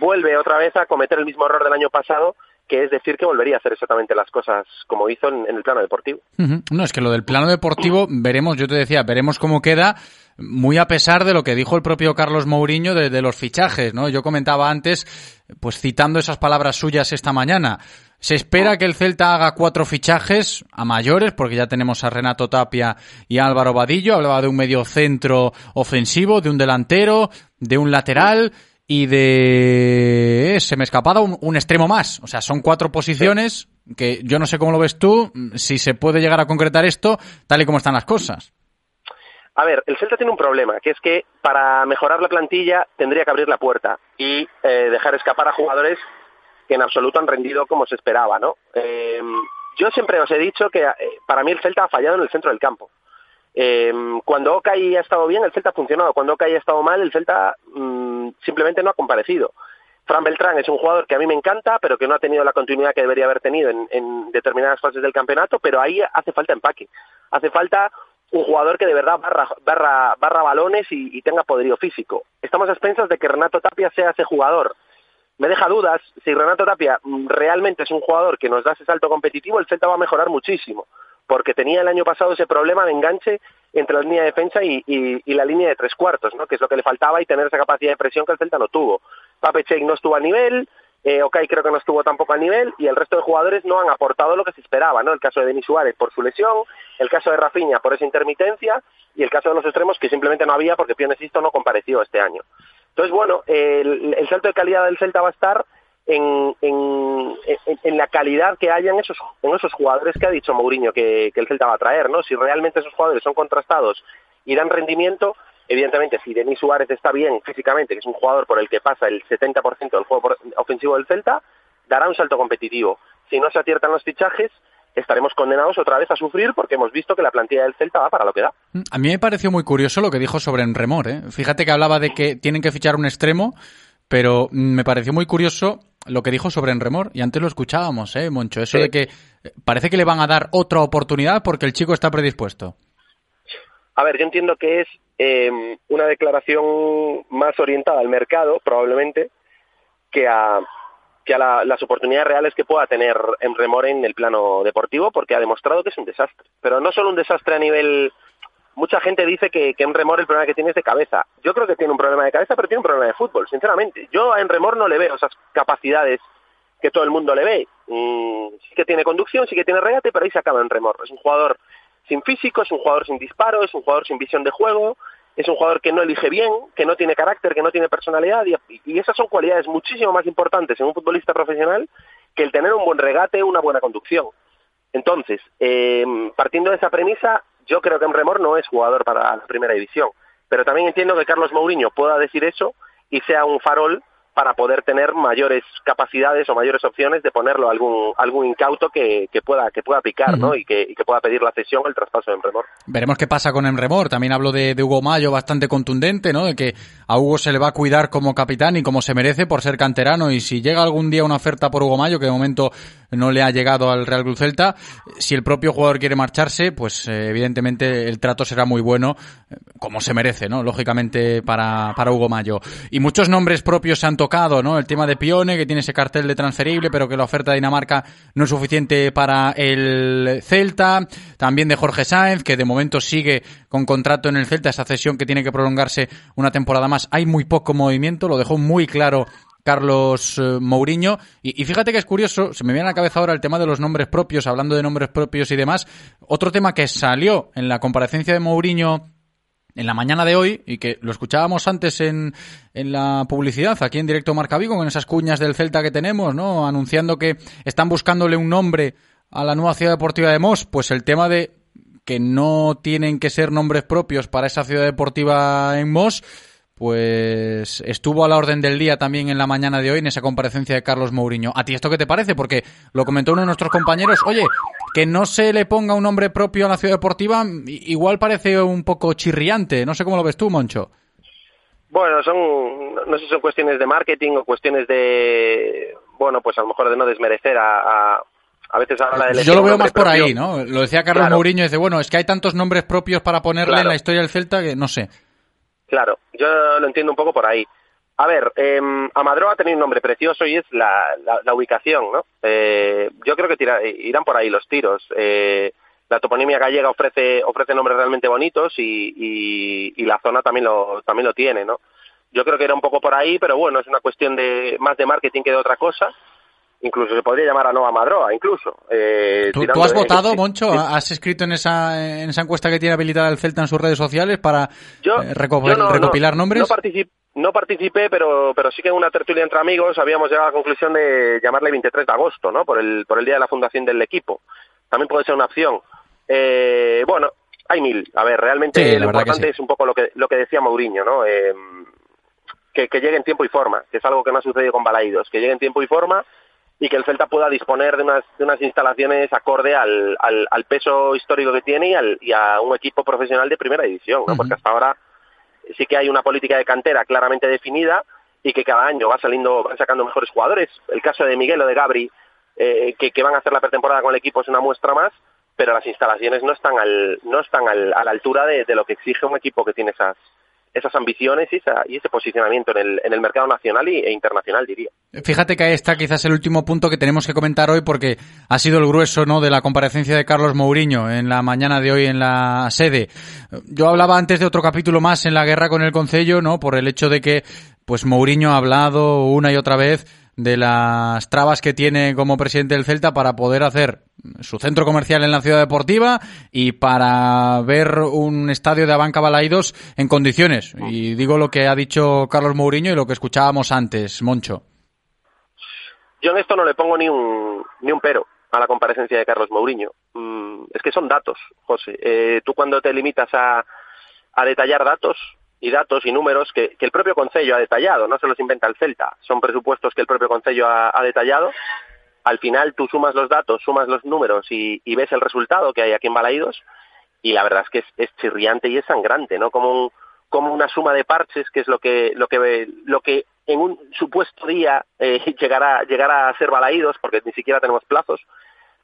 vuelve otra vez a cometer el mismo error del año pasado, que es decir que volvería a hacer exactamente las cosas como hizo en, el plano deportivo. No, es que lo del plano deportivo, veremos, yo te decía, veremos cómo queda, muy a pesar de lo que dijo el propio Carlos Mourinho de, de los fichajes, ¿no? Yo comentaba antes, pues citando esas palabras suyas esta mañana, se espera que el Celta haga cuatro fichajes a mayores, porque ya tenemos a Renato Tapia y a Álvaro Vadillo. Hablaba de un medio centro ofensivo, de un delantero, de un lateral y de... Se me escapaba un, un extremo más. O sea, son cuatro posiciones que yo no sé cómo lo ves tú, si se puede llegar a concretar esto tal y como están las cosas. A ver, el Celta tiene un problema, que es que para mejorar la plantilla tendría que abrir la puerta y eh, dejar escapar a jugadores que en absoluto han rendido como se esperaba, ¿no? Eh, yo siempre os he dicho que eh, para mí el Celta ha fallado en el centro del campo. Eh, cuando Okai ha estado bien, el Celta ha funcionado. Cuando Okai ha estado mal, el Celta mm, simplemente no ha comparecido. Fran Beltrán es un jugador que a mí me encanta, pero que no ha tenido la continuidad que debería haber tenido en, determinadas fases del campeonato, pero ahí hace falta empaque. Hace falta un jugador que de verdad barra, barra, barra balones y, y tenga poderío físico. Estamos a expensas de que Renato Tapia sea ese jugador me deja dudas si Renato Tapia mm, realmente es un jugador que nos da ese salto competitivo, el Celta va a mejorar muchísimo, porque tenía el año pasado ese problema de enganche entre la línea de defensa y, la línea de tres cuartos, ¿no? que es lo que le faltaba y tener esa capacidad de presión que el Celta no tuvo. Pape Cheik no estuvo a nivel, eh, Okai creo que no estuvo tampoco a nivel y el resto de jugadores no han aportado lo que se esperaba, ¿no? El caso de Denis Suárez por su lesión, el caso de Rafinha por esa intermitencia y el caso de los extremos que simplemente no había porque Pionesisto no compareció este año. Entonces, bueno, el, salto de calidad del Celta va a estar en, en, la calidad que haya en esos, en esos jugadores que ha dicho Mourinho que, el Celta va a traer, ¿no? Si realmente esos jugadores son contrastados y dan rendimiento, evidentemente, si Denis Suárez está bien físicamente, que es un jugador por el que pasa el 70% del juego ofensivo del Celta, dará un salto competitivo. Si no se aciertan los fichajes, estaremos condenados otra vez a sufrir porque hemos visto que la plantilla del Celta va para lo que da. A mí me pareció muy curioso lo que dijo sobre Enremor. ¿eh? Fíjate que hablaba de que tienen que fichar un extremo, pero me pareció muy curioso lo que dijo sobre Enremor. Y antes lo escuchábamos, ¿eh, Moncho? Eso de que parece que le van a dar otra oportunidad porque el chico está predispuesto. A ver, yo entiendo que es eh, una declaración más orientada al mercado, probablemente, que a, que a las oportunidades reales que pueda tener en Remore en el plano deportivo, porque ha demostrado que es un desastre. Pero no solo un desastre a nivel... Mucha gente dice que, que en Remor el problema que tiene es de cabeza. Yo creo que tiene un problema de cabeza, pero tiene un problema de fútbol, sinceramente. Yo a Enremor no le veo esas capacidades que todo el mundo le ve. Mm, sí que tiene conducción, sí que tiene regate, pero ahí se acaba Enremor. Es un jugador sin físico, es un jugador sin disparo, es un jugador sin visión de juego, es un jugador que no elige bien, que no tiene carácter, que no tiene personalidad y, esas son cualidades muchísimo más importantes en un futbolista profesional que el tener un buen regate, una buena conducción. Entonces, eh, partiendo de esa premisa, yo creo que Remor no es jugador para la primera división, pero también entiendo que Carlos Mourinho pueda decir eso y sea un farol para poder tener mayores capacidades o mayores opciones de ponerlo a algún algún incauto que, que pueda que pueda picar ¿no? y, que, y que pueda pedir la cesión o el traspaso de Emremor. Veremos qué pasa con Emremor. También hablo de, de, Hugo Mayo bastante contundente, ¿no? De que a Hugo se le va a cuidar como capitán y como se merece por ser canterano. Y si llega algún día una oferta por Hugo Mayo, que de momento no le ha llegado al Real Cruz Celta, si el propio jugador quiere marcharse, pues eh, evidentemente el trato será muy bueno, eh, como se merece, ¿no? Lógicamente para, para Hugo Mayo. Y muchos nombres propios se han tocado, ¿no? El tema de Pione, que tiene ese cartel de transferible, pero que la oferta de Dinamarca no es suficiente para el Celta. También de Jorge Sáenz, que de momento sigue con contrato en el Celta, esa cesión que tiene que prolongarse una temporada más. Hay muy poco movimiento, lo dejó muy claro Carlos eh, Mourinho. Y, y, fíjate que es curioso, se me viene a la cabeza ahora el tema de los nombres propios, hablando de nombres propios y demás. Otro tema que salió en la comparecencia de Mourinho en la mañana de hoy y que lo escuchábamos antes en, en la publicidad aquí en directo Marca Vigo con esas cuñas del Celta que tenemos, ¿no? Anunciando que están buscándole un nombre a la nueva ciudad deportiva de Mos, pues el tema de que no tienen que ser nombres propios para esa ciudad deportiva en Mos, pues estuvo a la orden del día también en la mañana de hoy en esa comparecencia de Carlos Mourinho. ¿A ti esto qué te parece? Porque lo comentó uno de nuestros compañeros, oye, que no se le ponga un nombre propio a la ciudad deportiva, igual parece un poco chirriante. No sé cómo lo ves tú, Moncho. Bueno, son, no sé si son cuestiones de marketing o cuestiones de, bueno, pues a lo mejor de no desmerecer a, a a veces habla de Yo lo veo más por propio. ahí, ¿no? Lo decía Carlos claro. Mourinho, dice, bueno, es que hay tantos nombres propios para ponerle claro. en la historia del Celta que no sé. Claro, yo lo entiendo un poco por ahí. A ver, eh, Amadroa tiene un nombre precioso y es la, la, la ubicación, ¿no? Eh, yo creo que tira, irán por ahí los tiros. Eh, la toponimia gallega ofrece, ofrece nombres realmente bonitos y, y, y, la zona también lo, también lo tiene, ¿no? Yo creo que era un poco por ahí, pero bueno, es una cuestión de más de marketing que de otra cosa incluso se podría llamar a Nova Madroa, incluso. Eh, ¿Tú, ¿Tú, has de, votado, Moncho? ¿Has escrito en esa, en esa encuesta que tiene habilitada el Celta en sus redes sociales para yo, eh, reco yo no, recopilar no, nombres? No, no participé, pero, pero sí que en una tertulia entre amigos habíamos llegado a la conclusión de llamarle 23 de agosto, ¿no? Por el, por el día de la fundación del equipo. También puede ser una opción. Eh, bueno, hay mil. A ver, realmente sí, lo importante sí. es un poco lo que, lo que decía Mourinho, ¿no? Eh, que, que llegue en tiempo y forma, que es algo que no ha sucedido con Balaídos, que llegue en tiempo y forma y que el Celta pueda disponer de unas, de unas instalaciones acorde al, al, al peso histórico que tiene y, al, y, a un equipo profesional de primera división, ¿no? Uh -huh. porque hasta ahora sí que hay una política de cantera claramente definida y que cada año va saliendo, van sacando mejores jugadores. El caso de Miguel o de Gabri, eh, que, van a hacer la pretemporada con el equipo es una muestra más, pero las instalaciones no están al, no están al, a la altura de, de lo que exige un equipo que tiene esas, esas ambiciones y, esa, y ese posicionamiento en el, en el mercado nacional y, e internacional, diría. Fíjate que ahí está quizás el último punto que tenemos que comentar hoy porque ha sido el grueso ¿no? de la comparecencia de Carlos Mourinho en la mañana de hoy en la sede. Yo hablaba antes de otro capítulo más en la guerra con el Concello, ¿no? por el hecho de que pues Mourinho ha hablado una y otra vez de las trabas que tiene como presidente del Celta para poder hacer su centro comercial en la ciudad deportiva y para ver un estadio de Abanca Balaidos en condiciones. Y digo lo que ha dicho Carlos Mourinho y lo que escuchábamos antes, Moncho. Yo en esto no le pongo ni un, ni un pero a la comparecencia de Carlos Mourinho. Mm, es que son datos, José. Eh, tú cuando te limitas a, a detallar datos, y datos y números que, el propio Concello ha detallado, no se los inventa el Celta, son presupuestos que el propio Concello ha, detallado. Al final tú sumas los datos, sumas los números y, ves el resultado que hay aquí en Balaídos y la verdad es que es, es chirriante y es sangrante, ¿no? Como, un, como una suma de parches que es lo que, lo que, lo que en un supuesto día eh, llegará, llegará a ser Balaídos porque ni siquiera tenemos plazos.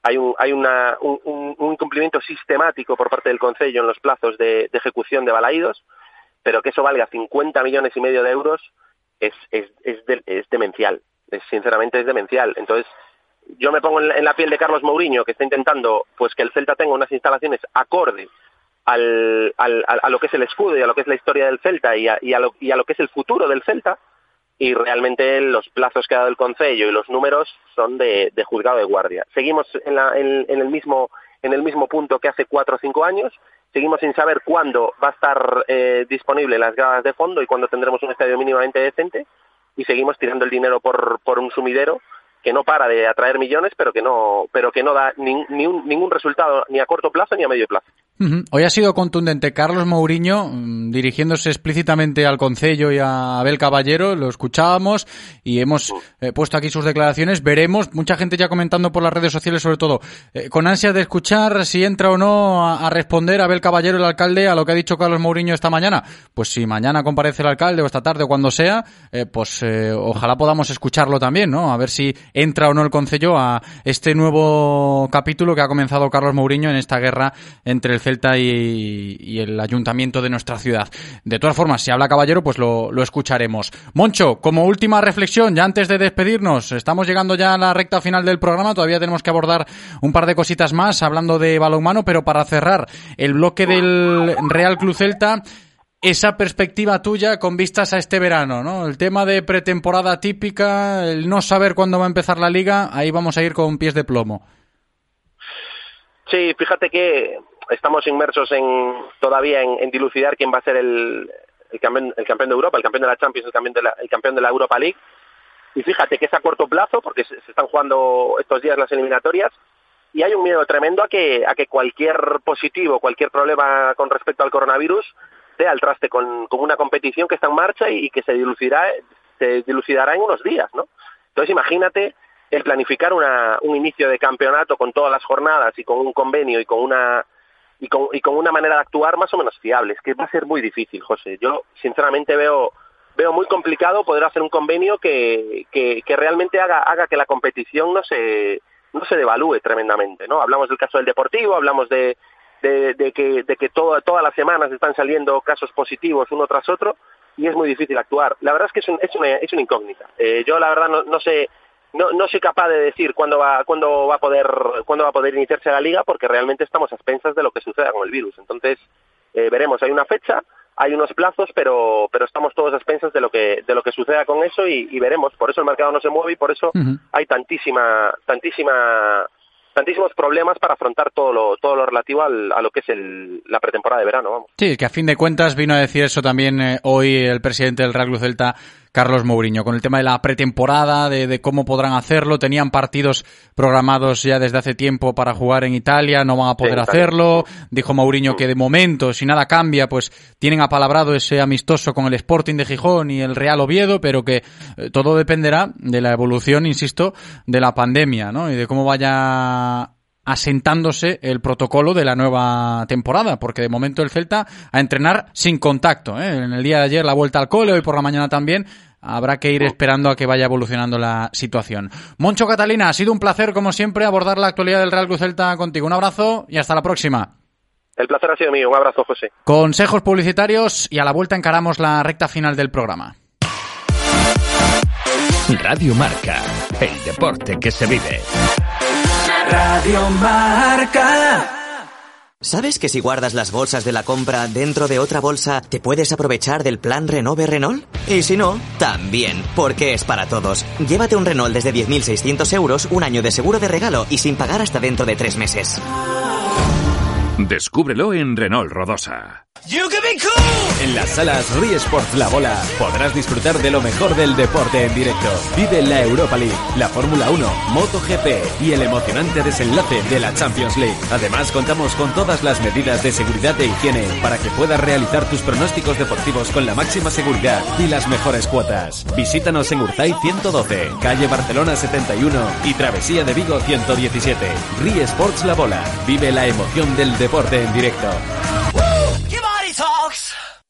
Hay un, hay una, un, un incumplimiento sistemático por parte del Concello en los plazos de ejecución de Balaídos pero que eso valga 50 millones y medio de euros es, es, es, es demencial, es, sinceramente es demencial. Entonces, yo me pongo en la, en la, piel de Carlos Mourinho, que está intentando pues que el Celta tenga unas instalaciones acorde al, al, a, lo que es el escudo y a lo que es la historia del Celta y a, y a, lo, y a lo que es el futuro del Celta, y realmente los plazos que ha dado el Concello y los números son de, de juzgado de guardia. Seguimos en, la, en, en, el mismo, en el mismo punto que hace cuatro o cinco años, seguimos sin saber cuándo va a estar eh, disponible las gradas de fondo y cuándo tendremos un estadio mínimamente decente y seguimos tirando el dinero por, por un sumidero que no para de atraer millones pero que no pero que no da ningún resultado ni a corto plazo ni a medio plazo. Hoy ha sido contundente Carlos Mourinho mm, dirigiéndose explícitamente al Concello y a Abel Caballero, lo escuchábamos y hemos eh, puesto aquí sus declaraciones, veremos, mucha gente ya comentando por las redes sociales sobre todo, eh, con ansia de escuchar si entra o no a, a responder Abel Caballero, el alcalde, a lo que ha dicho Carlos Mourinho esta mañana. Pues si mañana comparece el alcalde o esta tarde o cuando sea, eh, pues eh, ojalá podamos escucharlo también, ¿no? A ver si entra o no el Concello a este nuevo capítulo que ha comenzado Carlos Mourinho en esta guerra entre el Celta y, el ayuntamiento de nuestra ciudad. De todas formas, si habla Caballero, pues lo, lo escucharemos. Moncho, como última reflexión, ya antes de despedirnos, estamos llegando ya a la recta final del programa, todavía tenemos que abordar un par de cositas más hablando de balonmano, pero para cerrar el bloque del Real Club Celta, esa perspectiva tuya con vistas a este verano, ¿no? El tema de pretemporada típica, el no saber cuándo va a empezar la liga, ahí vamos a ir con pies de plomo. Sí, fíjate que estamos inmersos en todavía en, dilucidar quién va a ser el, el, campeón, el campeón de Europa, el campeón de la Champions, el campeón de la, el campeón de la Europa League. Y fíjate que es a corto plazo, porque se, están jugando estos días las eliminatorias, y hay un miedo tremendo a que, a que cualquier positivo, cualquier problema con respecto al coronavirus dé al traste con, con una competición que está en marcha y, y que se dilucidará, se dilucidará en unos días, ¿no? Entonces imagínate el planificar una, un inicio de campeonato con todas las jornadas y con un convenio y con una y con, y con una manera de actuar más o menos fiable. Es que va a ser muy difícil, José. Yo sinceramente veo veo muy complicado poder hacer un convenio que, que, que realmente haga, haga que la competición no se no se devalúe tremendamente, ¿no? Hablamos del caso del Deportivo, hablamos de, de, que, de que todo, todas las semanas están saliendo casos positivos uno tras otro y es muy difícil actuar. La verdad es que es, un, es, una, es una incógnita. Eh, yo la verdad no, no sé no, no soy capaz de decir cuándo va, cuándo va a poder, cuándo va a poder iniciarse la liga, porque realmente estamos a expensas de lo que suceda con el virus. Entonces, eh, veremos, hay una fecha, hay unos plazos, pero, pero estamos todos a expensas de lo que, de lo que suceda con eso y, y veremos. Por eso el mercado no se mueve y por eso hay tantísima, tantísima, tantísimos problemas para afrontar todo lo, todo lo relativo al, a lo que es el, la pretemporada de verano, vamos. Sí, que a fin de cuentas vino a decir eso también eh, hoy el presidente del Real Club Celta, Carlos Mourinho, con el tema de la pretemporada, de, de cómo podrán hacerlo. Tenían partidos programados ya desde hace tiempo para jugar en Italia, no van a poder Sí, hacerlo. Dijo Mourinho que de momento, si nada cambia, pues tienen apalabrado ese amistoso con el Sporting de Gijón y el Real Oviedo, pero que eh, todo dependerá de la evolución, insisto, de la pandemia, ¿no? Y de cómo vaya asentándose el protocolo de la nueva temporada, porque de momento el Celta a entrenar sin contacto. ¿eh? En el día de ayer la vuelta al cole, hoy por la mañana también. Habrá que ir esperando a que vaya evolucionando la situación. Moncho Catalina, ha sido un placer, como siempre, abordar la actualidad del Real Cruz Celta contigo. Un abrazo y hasta la próxima. El placer ha sido mío. Un abrazo, José. Consejos publicitarios y a la vuelta encaramos la recta final del programa. Radio Marca, el deporte que se vive. Radio Marca. ¿Sabes que si guardas las bolsas de la compra dentro de otra bolsa, te puedes aprovechar del plan Renove Renault? Y si no, también, porque es para todos. Llévate un Renault desde 10.600 euros, un año de seguro de regalo y sin pagar hasta dentro de tres meses. Descúbrelo en Renault Rodosa. En las salas Ri Sports La Bola podrás disfrutar de lo mejor del deporte en directo. Vive la Europa League, la Fórmula 1, MotoGP y el emocionante desenlace de la Champions League. Además, contamos con todas las medidas de seguridad e higiene para que puedas realizar tus pronósticos deportivos con la máxima seguridad y las mejores cuotas. Visítanos en Urzay 112, calle Barcelona 71 y Travesía de Vigo 117. Ri Sports La Bola. Vive la emoción del deporte en directo.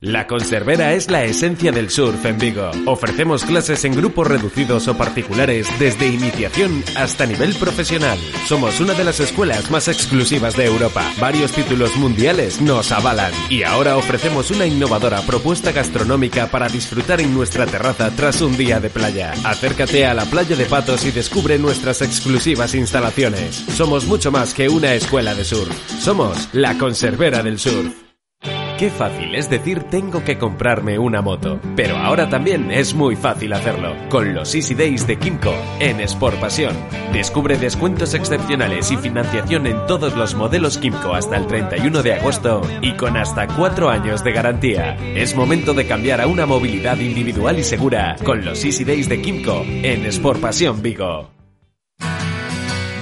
La Conservera es la esencia del surf en Vigo. Ofrecemos clases en grupos reducidos o particulares desde iniciación hasta nivel profesional. Somos una de las escuelas más exclusivas de Europa. Varios títulos mundiales nos avalan. Y ahora ofrecemos una innovadora propuesta gastronómica para disfrutar en nuestra terraza tras un día de playa. Acércate a la playa de Patos y descubre nuestras exclusivas instalaciones. Somos mucho más que una escuela de surf. Somos la Conservera del Surf. Qué fácil es decir tengo que comprarme una moto, pero ahora también es muy fácil hacerlo con los Easy Days de Kimco en Sport Pasión. Descubre descuentos excepcionales y financiación en todos los modelos Kimco hasta el 31 de agosto y con hasta 4 años de garantía. Es momento de cambiar a una movilidad individual y segura con los Easy Days de Kimco en Sport Pasión Vigo.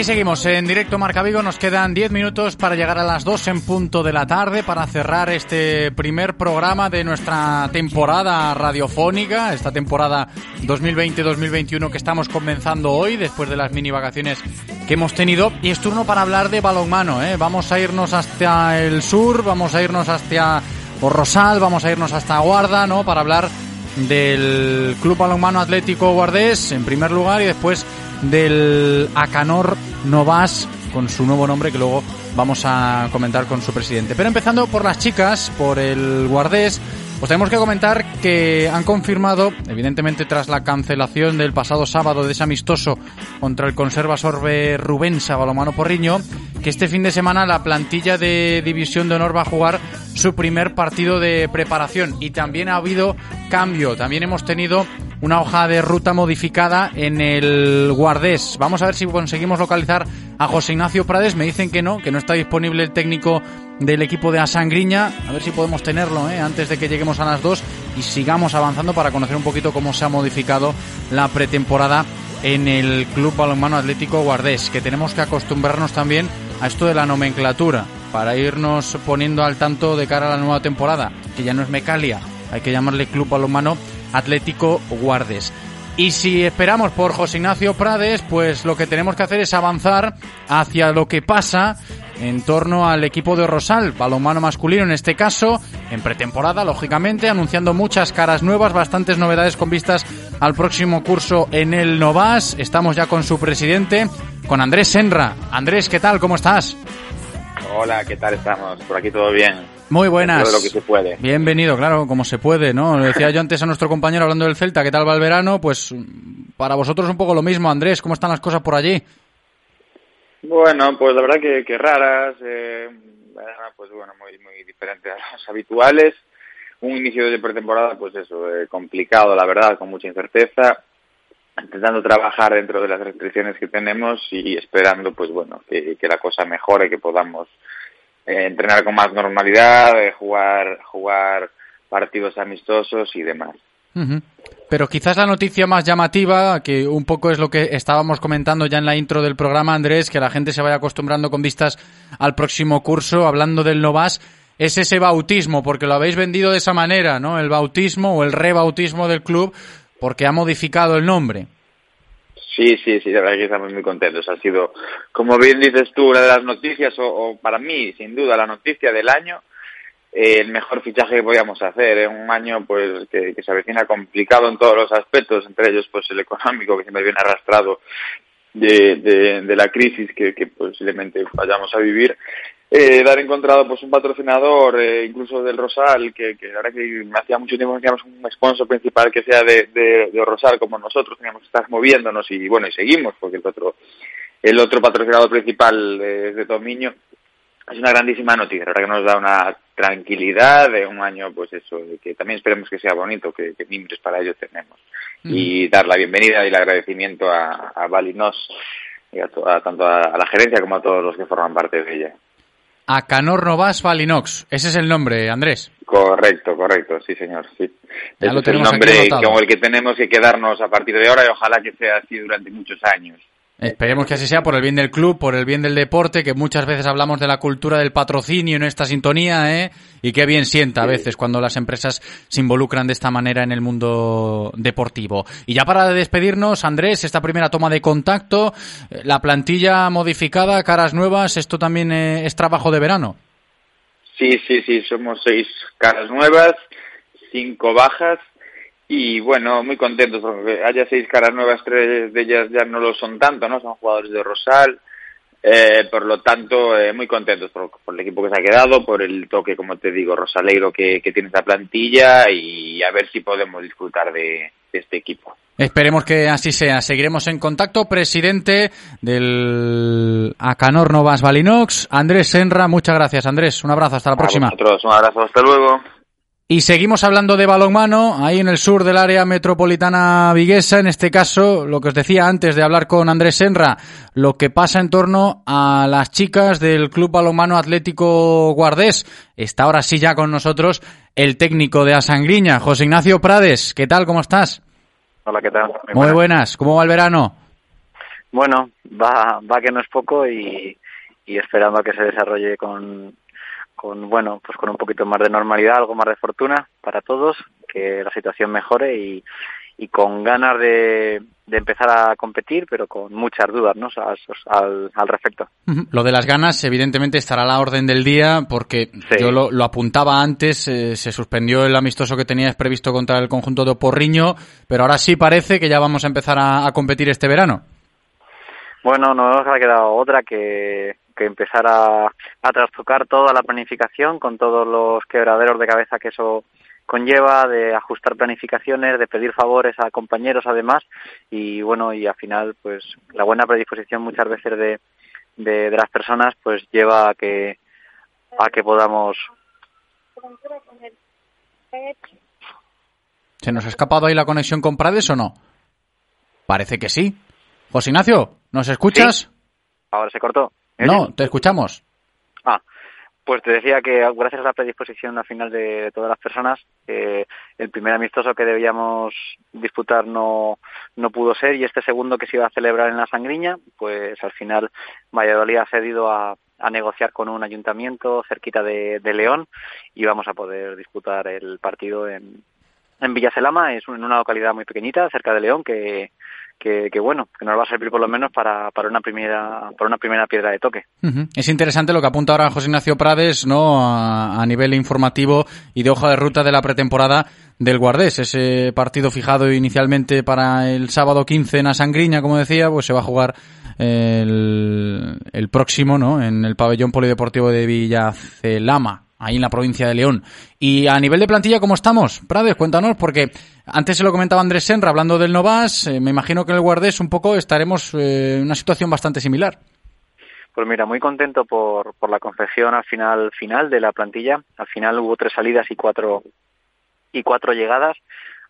Aquí seguimos en directo Marca Vigo. Nos quedan 10 minutos para llegar a las 2 en punto de la tarde para cerrar este primer programa de nuestra temporada radiofónica, esta temporada 2020-2021 que estamos comenzando hoy después de las mini vacaciones que hemos tenido. Y es turno para hablar de balonmano. ¿eh? Vamos a irnos hasta el sur, vamos a irnos hasta Rosal, vamos a irnos hasta Guarda, ¿no? Para hablar del Club Balonmano Atlético Guardés en primer lugar y después del Acanor Novas con su nuevo nombre que luego vamos a comentar con su presidente. Pero empezando por las chicas, por el Guardés, pues tenemos que comentar que han confirmado, evidentemente tras la cancelación del pasado sábado de ese amistoso contra el Conserva Sorbe Rubensa Balomano Porriño, que este fin de semana la plantilla de División de Honor va a jugar su primer partido de preparación. Y también ha habido cambio, también hemos tenido una hoja de ruta modificada en el Guardés. Vamos a ver si conseguimos localizar a José Ignacio Prades. Me dicen que no, que no está disponible el técnico del equipo de Asangriña. A ver si podemos tenerlo ¿eh? antes de que lleguemos a las dos y sigamos avanzando para conocer un poquito cómo se ha modificado la pretemporada en el Club Balonmano Atlético Guardés, que tenemos que acostumbrarnos también a esto de la nomenclatura para irnos poniendo al tanto de cara a la nueva temporada, que ya no es Mecalia, hay que llamarle Club Balonmano Atlético Guardes. Y si esperamos por José Ignacio Prades, pues lo que tenemos que hacer es avanzar hacia lo que pasa en torno al equipo de Rosal, balonmano masculino en este caso, en pretemporada, lógicamente, anunciando muchas caras nuevas, bastantes novedades con vistas al próximo curso en el Novas. Estamos ya con su presidente, con Andrés Senra. Andrés, ¿qué tal? ¿Cómo estás? Hola, ¿qué tal estamos? Por aquí todo bien. Muy buenas. Todo lo que se puede. Bienvenido, claro, como se puede, ¿no? Lo decía yo antes a nuestro compañero hablando del Celta, ¿qué tal va el verano? Pues para vosotros un poco lo mismo, Andrés, ¿cómo están las cosas por allí? Bueno, pues la verdad que, que raras, eh, pues bueno, muy, muy diferentes a las habituales. Un inicio de pretemporada, pues eso, eh, complicado, la verdad, con mucha incerteza intentando trabajar dentro de las restricciones que tenemos y esperando, pues bueno, que, que la cosa mejore, que podamos eh, entrenar con más normalidad, eh, jugar, jugar partidos amistosos y demás. Pero quizás la noticia más llamativa, que un poco es lo que estábamos comentando ya en la intro del programa, Andrés, que la gente se vaya acostumbrando con vistas al próximo curso, hablando del Novas, es ese bautismo, porque lo habéis vendido de esa manera, ¿no? El bautismo o el rebautismo del club, porque ha modificado el nombre. Sí, sí, sí, la verdad que estamos muy contentos. Ha sido, como bien dices tú, una de las noticias, o, para mí, sin duda, la noticia del año, eh, el mejor fichaje que podíamos hacer. Es un año pues que, se avecina complicado en todos los aspectos, entre ellos pues el económico, que siempre viene arrastrado de, de, la crisis que posiblemente vayamos a vivir eh, dar encontrado pues un patrocinador, eh, incluso del Rosal, que, que verdad que hacía mucho tiempo que teníamos un sponsor principal que sea de, de, de, Rosal como nosotros, teníamos que estar moviéndonos y bueno, y seguimos, porque el otro, el otro patrocinador principal es de Tomiño. Es una grandísima noticia, la verdad que nos da una tranquilidad de un año, pues eso, que también esperemos que sea bonito, que, que mimbres para ello tenemos. Mm. Y dar la bienvenida y el agradecimiento a, a Balinos, y a, to, a tanto a, a la gerencia como a todos los que forman parte de ella. Acanor Novas Valinox. Ese es el nombre, Andrés. Correcto, correcto, sí señor, sí. Ya Ese lo es el nombre como el que tenemos que quedarnos a partir de ahora y ojalá que sea así durante muchos años. Esperemos que así sea por el bien del club, por el bien del deporte, que muchas veces hablamos de la cultura del patrocinio en esta sintonía, ¿eh? Y qué bien sienta a veces cuando las empresas se involucran de esta manera en el mundo deportivo. Y ya para despedirnos, Andrés, esta primera toma de contacto, eh, la plantilla modificada, caras nuevas, esto también eh, es trabajo de verano. Sí, sí, sí, somos seis caras nuevas, cinco bajas y bueno, muy contentos porque haya seis caras nuevas, tres de ellas ya no lo son tanto, ¿no? Son jugadores de Rosal, eh, por lo tanto, eh, muy contentos por, por el equipo que se ha quedado, por el toque, como te digo, Rosaleiro que, que tiene esta plantilla y a ver si podemos disfrutar de, de este equipo. Esperemos que así sea. Seguiremos en contacto. Presidente del Acanor Novas Balinox, Andrés Senra. Muchas gracias, Andrés. Un abrazo. Hasta la próxima. Vosotros, un abrazo, hasta luego. Y seguimos hablando de balonmano, ahí en el sur del área metropolitana viguesa, en este caso, lo que os decía antes de hablar con Andrés Senra, lo que pasa en torno a las chicas del Club Balonmano Atlético Guardés. Está ahora sí ya con nosotros el técnico de Asangriña, José Ignacio Prades. ¿Qué tal? ¿Cómo estás? Hola, ¿qué tal? Muy buenas. ¿Cómo va el verano? Bueno, va, va que no es poco y, y esperando a que se desarrolle con, con, bueno, pues con un poquito más de normalidad, algo más de fortuna para todos, que la situación mejore y, y con ganas de, de empezar a competir, pero con muchas dudas, ¿no? Al, al, al respecto. Lo de las ganas, evidentemente, estará a la orden del día, porque yo lo, lo apuntaba antes, eh, se suspendió el amistoso que tenías previsto contra el conjunto de Oporriño, pero ahora sí parece que ya vamos a empezar a, a competir este verano. Bueno, no nos ha quedado otra que, que empezar a, a trastocar toda la planificación con todos los quebraderos de cabeza que eso conlleva, de ajustar planificaciones, de pedir favores a compañeros además y bueno, y al final pues la buena predisposición muchas veces de, de, de las personas pues lleva a que, a que podamos ¿Se nos ha escapado ahí la conexión con Prades o no? Parece que sí. José Ignacio, ¿nos escuchas? Ahora se cortó. ¿Me No, te escuchamos. Ah, pues te decía que gracias a la predisposición al final de, de todas las personas, eh, el primer amistoso que debíamos disputar no, no pudo ser y este segundo que se iba a celebrar en la Sangriña, pues al final Valladolid ha cedido a, a negociar con un ayuntamiento cerquita de, de León y vamos a poder disputar el partido en, en Villacelama, es una localidad muy pequeñita, cerca de León, que, que, que bueno, que nos va a servir por lo menos para, una primera, para una primera piedra de toque. Es interesante lo que apunta ahora José Ignacio Prades, ¿no? A, a nivel informativo y de hoja de ruta de la pretemporada del Guardés. Ese partido fijado inicialmente para el sábado 15 en Asangriña, como decía, pues se va a jugar el, el próximo, ¿no? En el pabellón polideportivo de Villacelama, ahí en la provincia de León. Y a nivel de plantilla, ¿cómo estamos? Prades, cuéntanos, porque antes se lo comentaba Andrés Senra hablando del Novas, eh, me imagino que en el Guardés un poco estaremos eh, en una situación bastante similar. Pues mira, muy contento por, por la confección al final final de la plantilla. Al final hubo tres salidas y cuatro y cuatro llegadas.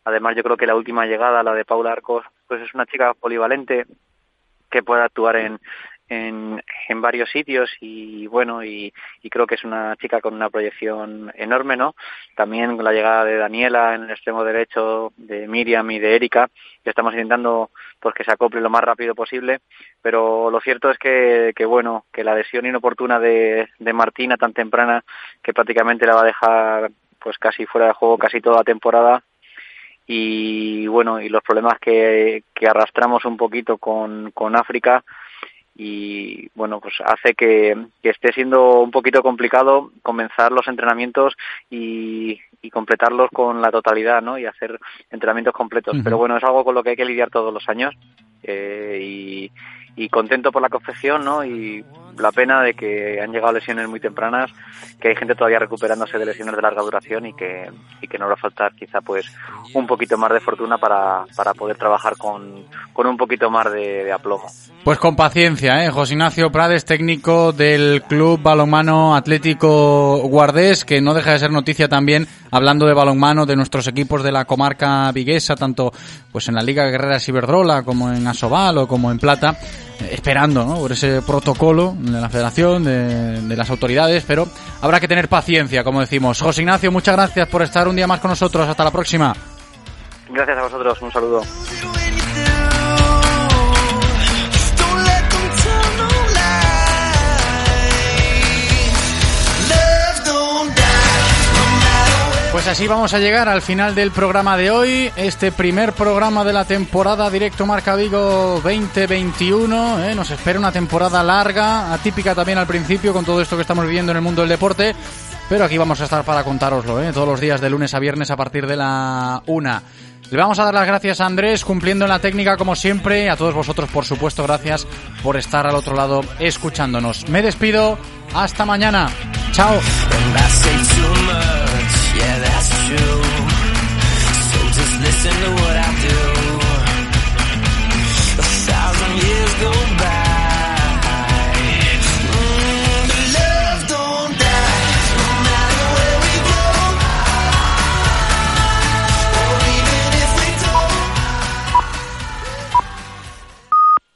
Además, yo creo que la última llegada, la de Paula Arcos, pues es una chica polivalente que puede actuar en, en, en varios sitios y bueno, y, y creo que es una chica con una proyección enorme, ¿no? También con la llegada de Daniela en el extremo derecho, de Miriam y de Erika, que estamos intentando pues que se acople lo más rápido posible, pero lo cierto es que, que bueno, que la lesión inoportuna de, de Martina tan temprana, que prácticamente la va a dejar pues casi fuera de juego casi toda temporada, y bueno y los problemas que, que arrastramos un poquito con, con África y bueno pues hace que, que esté siendo un poquito complicado comenzar los entrenamientos y, y completarlos con la totalidad no y hacer entrenamientos completos. Pero bueno es algo con lo que hay que lidiar todos los años eh, y, y contento por la confección no y la pena de que han llegado lesiones muy tempranas que hay gente todavía recuperándose de lesiones de larga duración y que y que nos va a faltar quizá pues un poquito más de fortuna para, para poder trabajar con, con un poquito más de, aplomo Pues con paciencia, ¿eh? José Ignacio Prades, técnico del Club Balonmano Atlético Guardés, que no deja de ser noticia también, hablando de balonmano, de nuestros equipos de la comarca viguesa, tanto pues en la Liga Guerrera Ciberdrola, como en Asobal o como en Plata, esperando, ¿no? Por ese protocolo de la federación, de, de, las autoridades, pero habrá que tener paciencia, como decimos. José Ignacio, muchas gracias por estar un día más con nosotros. Hasta la próxima. Gracias a vosotros. Un saludo. Pues así vamos a llegar al final del programa de hoy, este primer programa de la temporada Directo Marca Vigo 2021. ¿eh? Nos espera una temporada larga, atípica también al principio con todo esto que estamos viviendo en el mundo del deporte, pero aquí vamos a estar para contároslo ¿eh? todos los días de lunes a viernes a partir de la una. Le vamos a dar las gracias a Andrés, cumpliendo en la técnica como siempre, a todos vosotros por supuesto, gracias por estar al otro lado escuchándonos. Me despido, hasta mañana, chao. True. So just listen to what I do. A thousand years go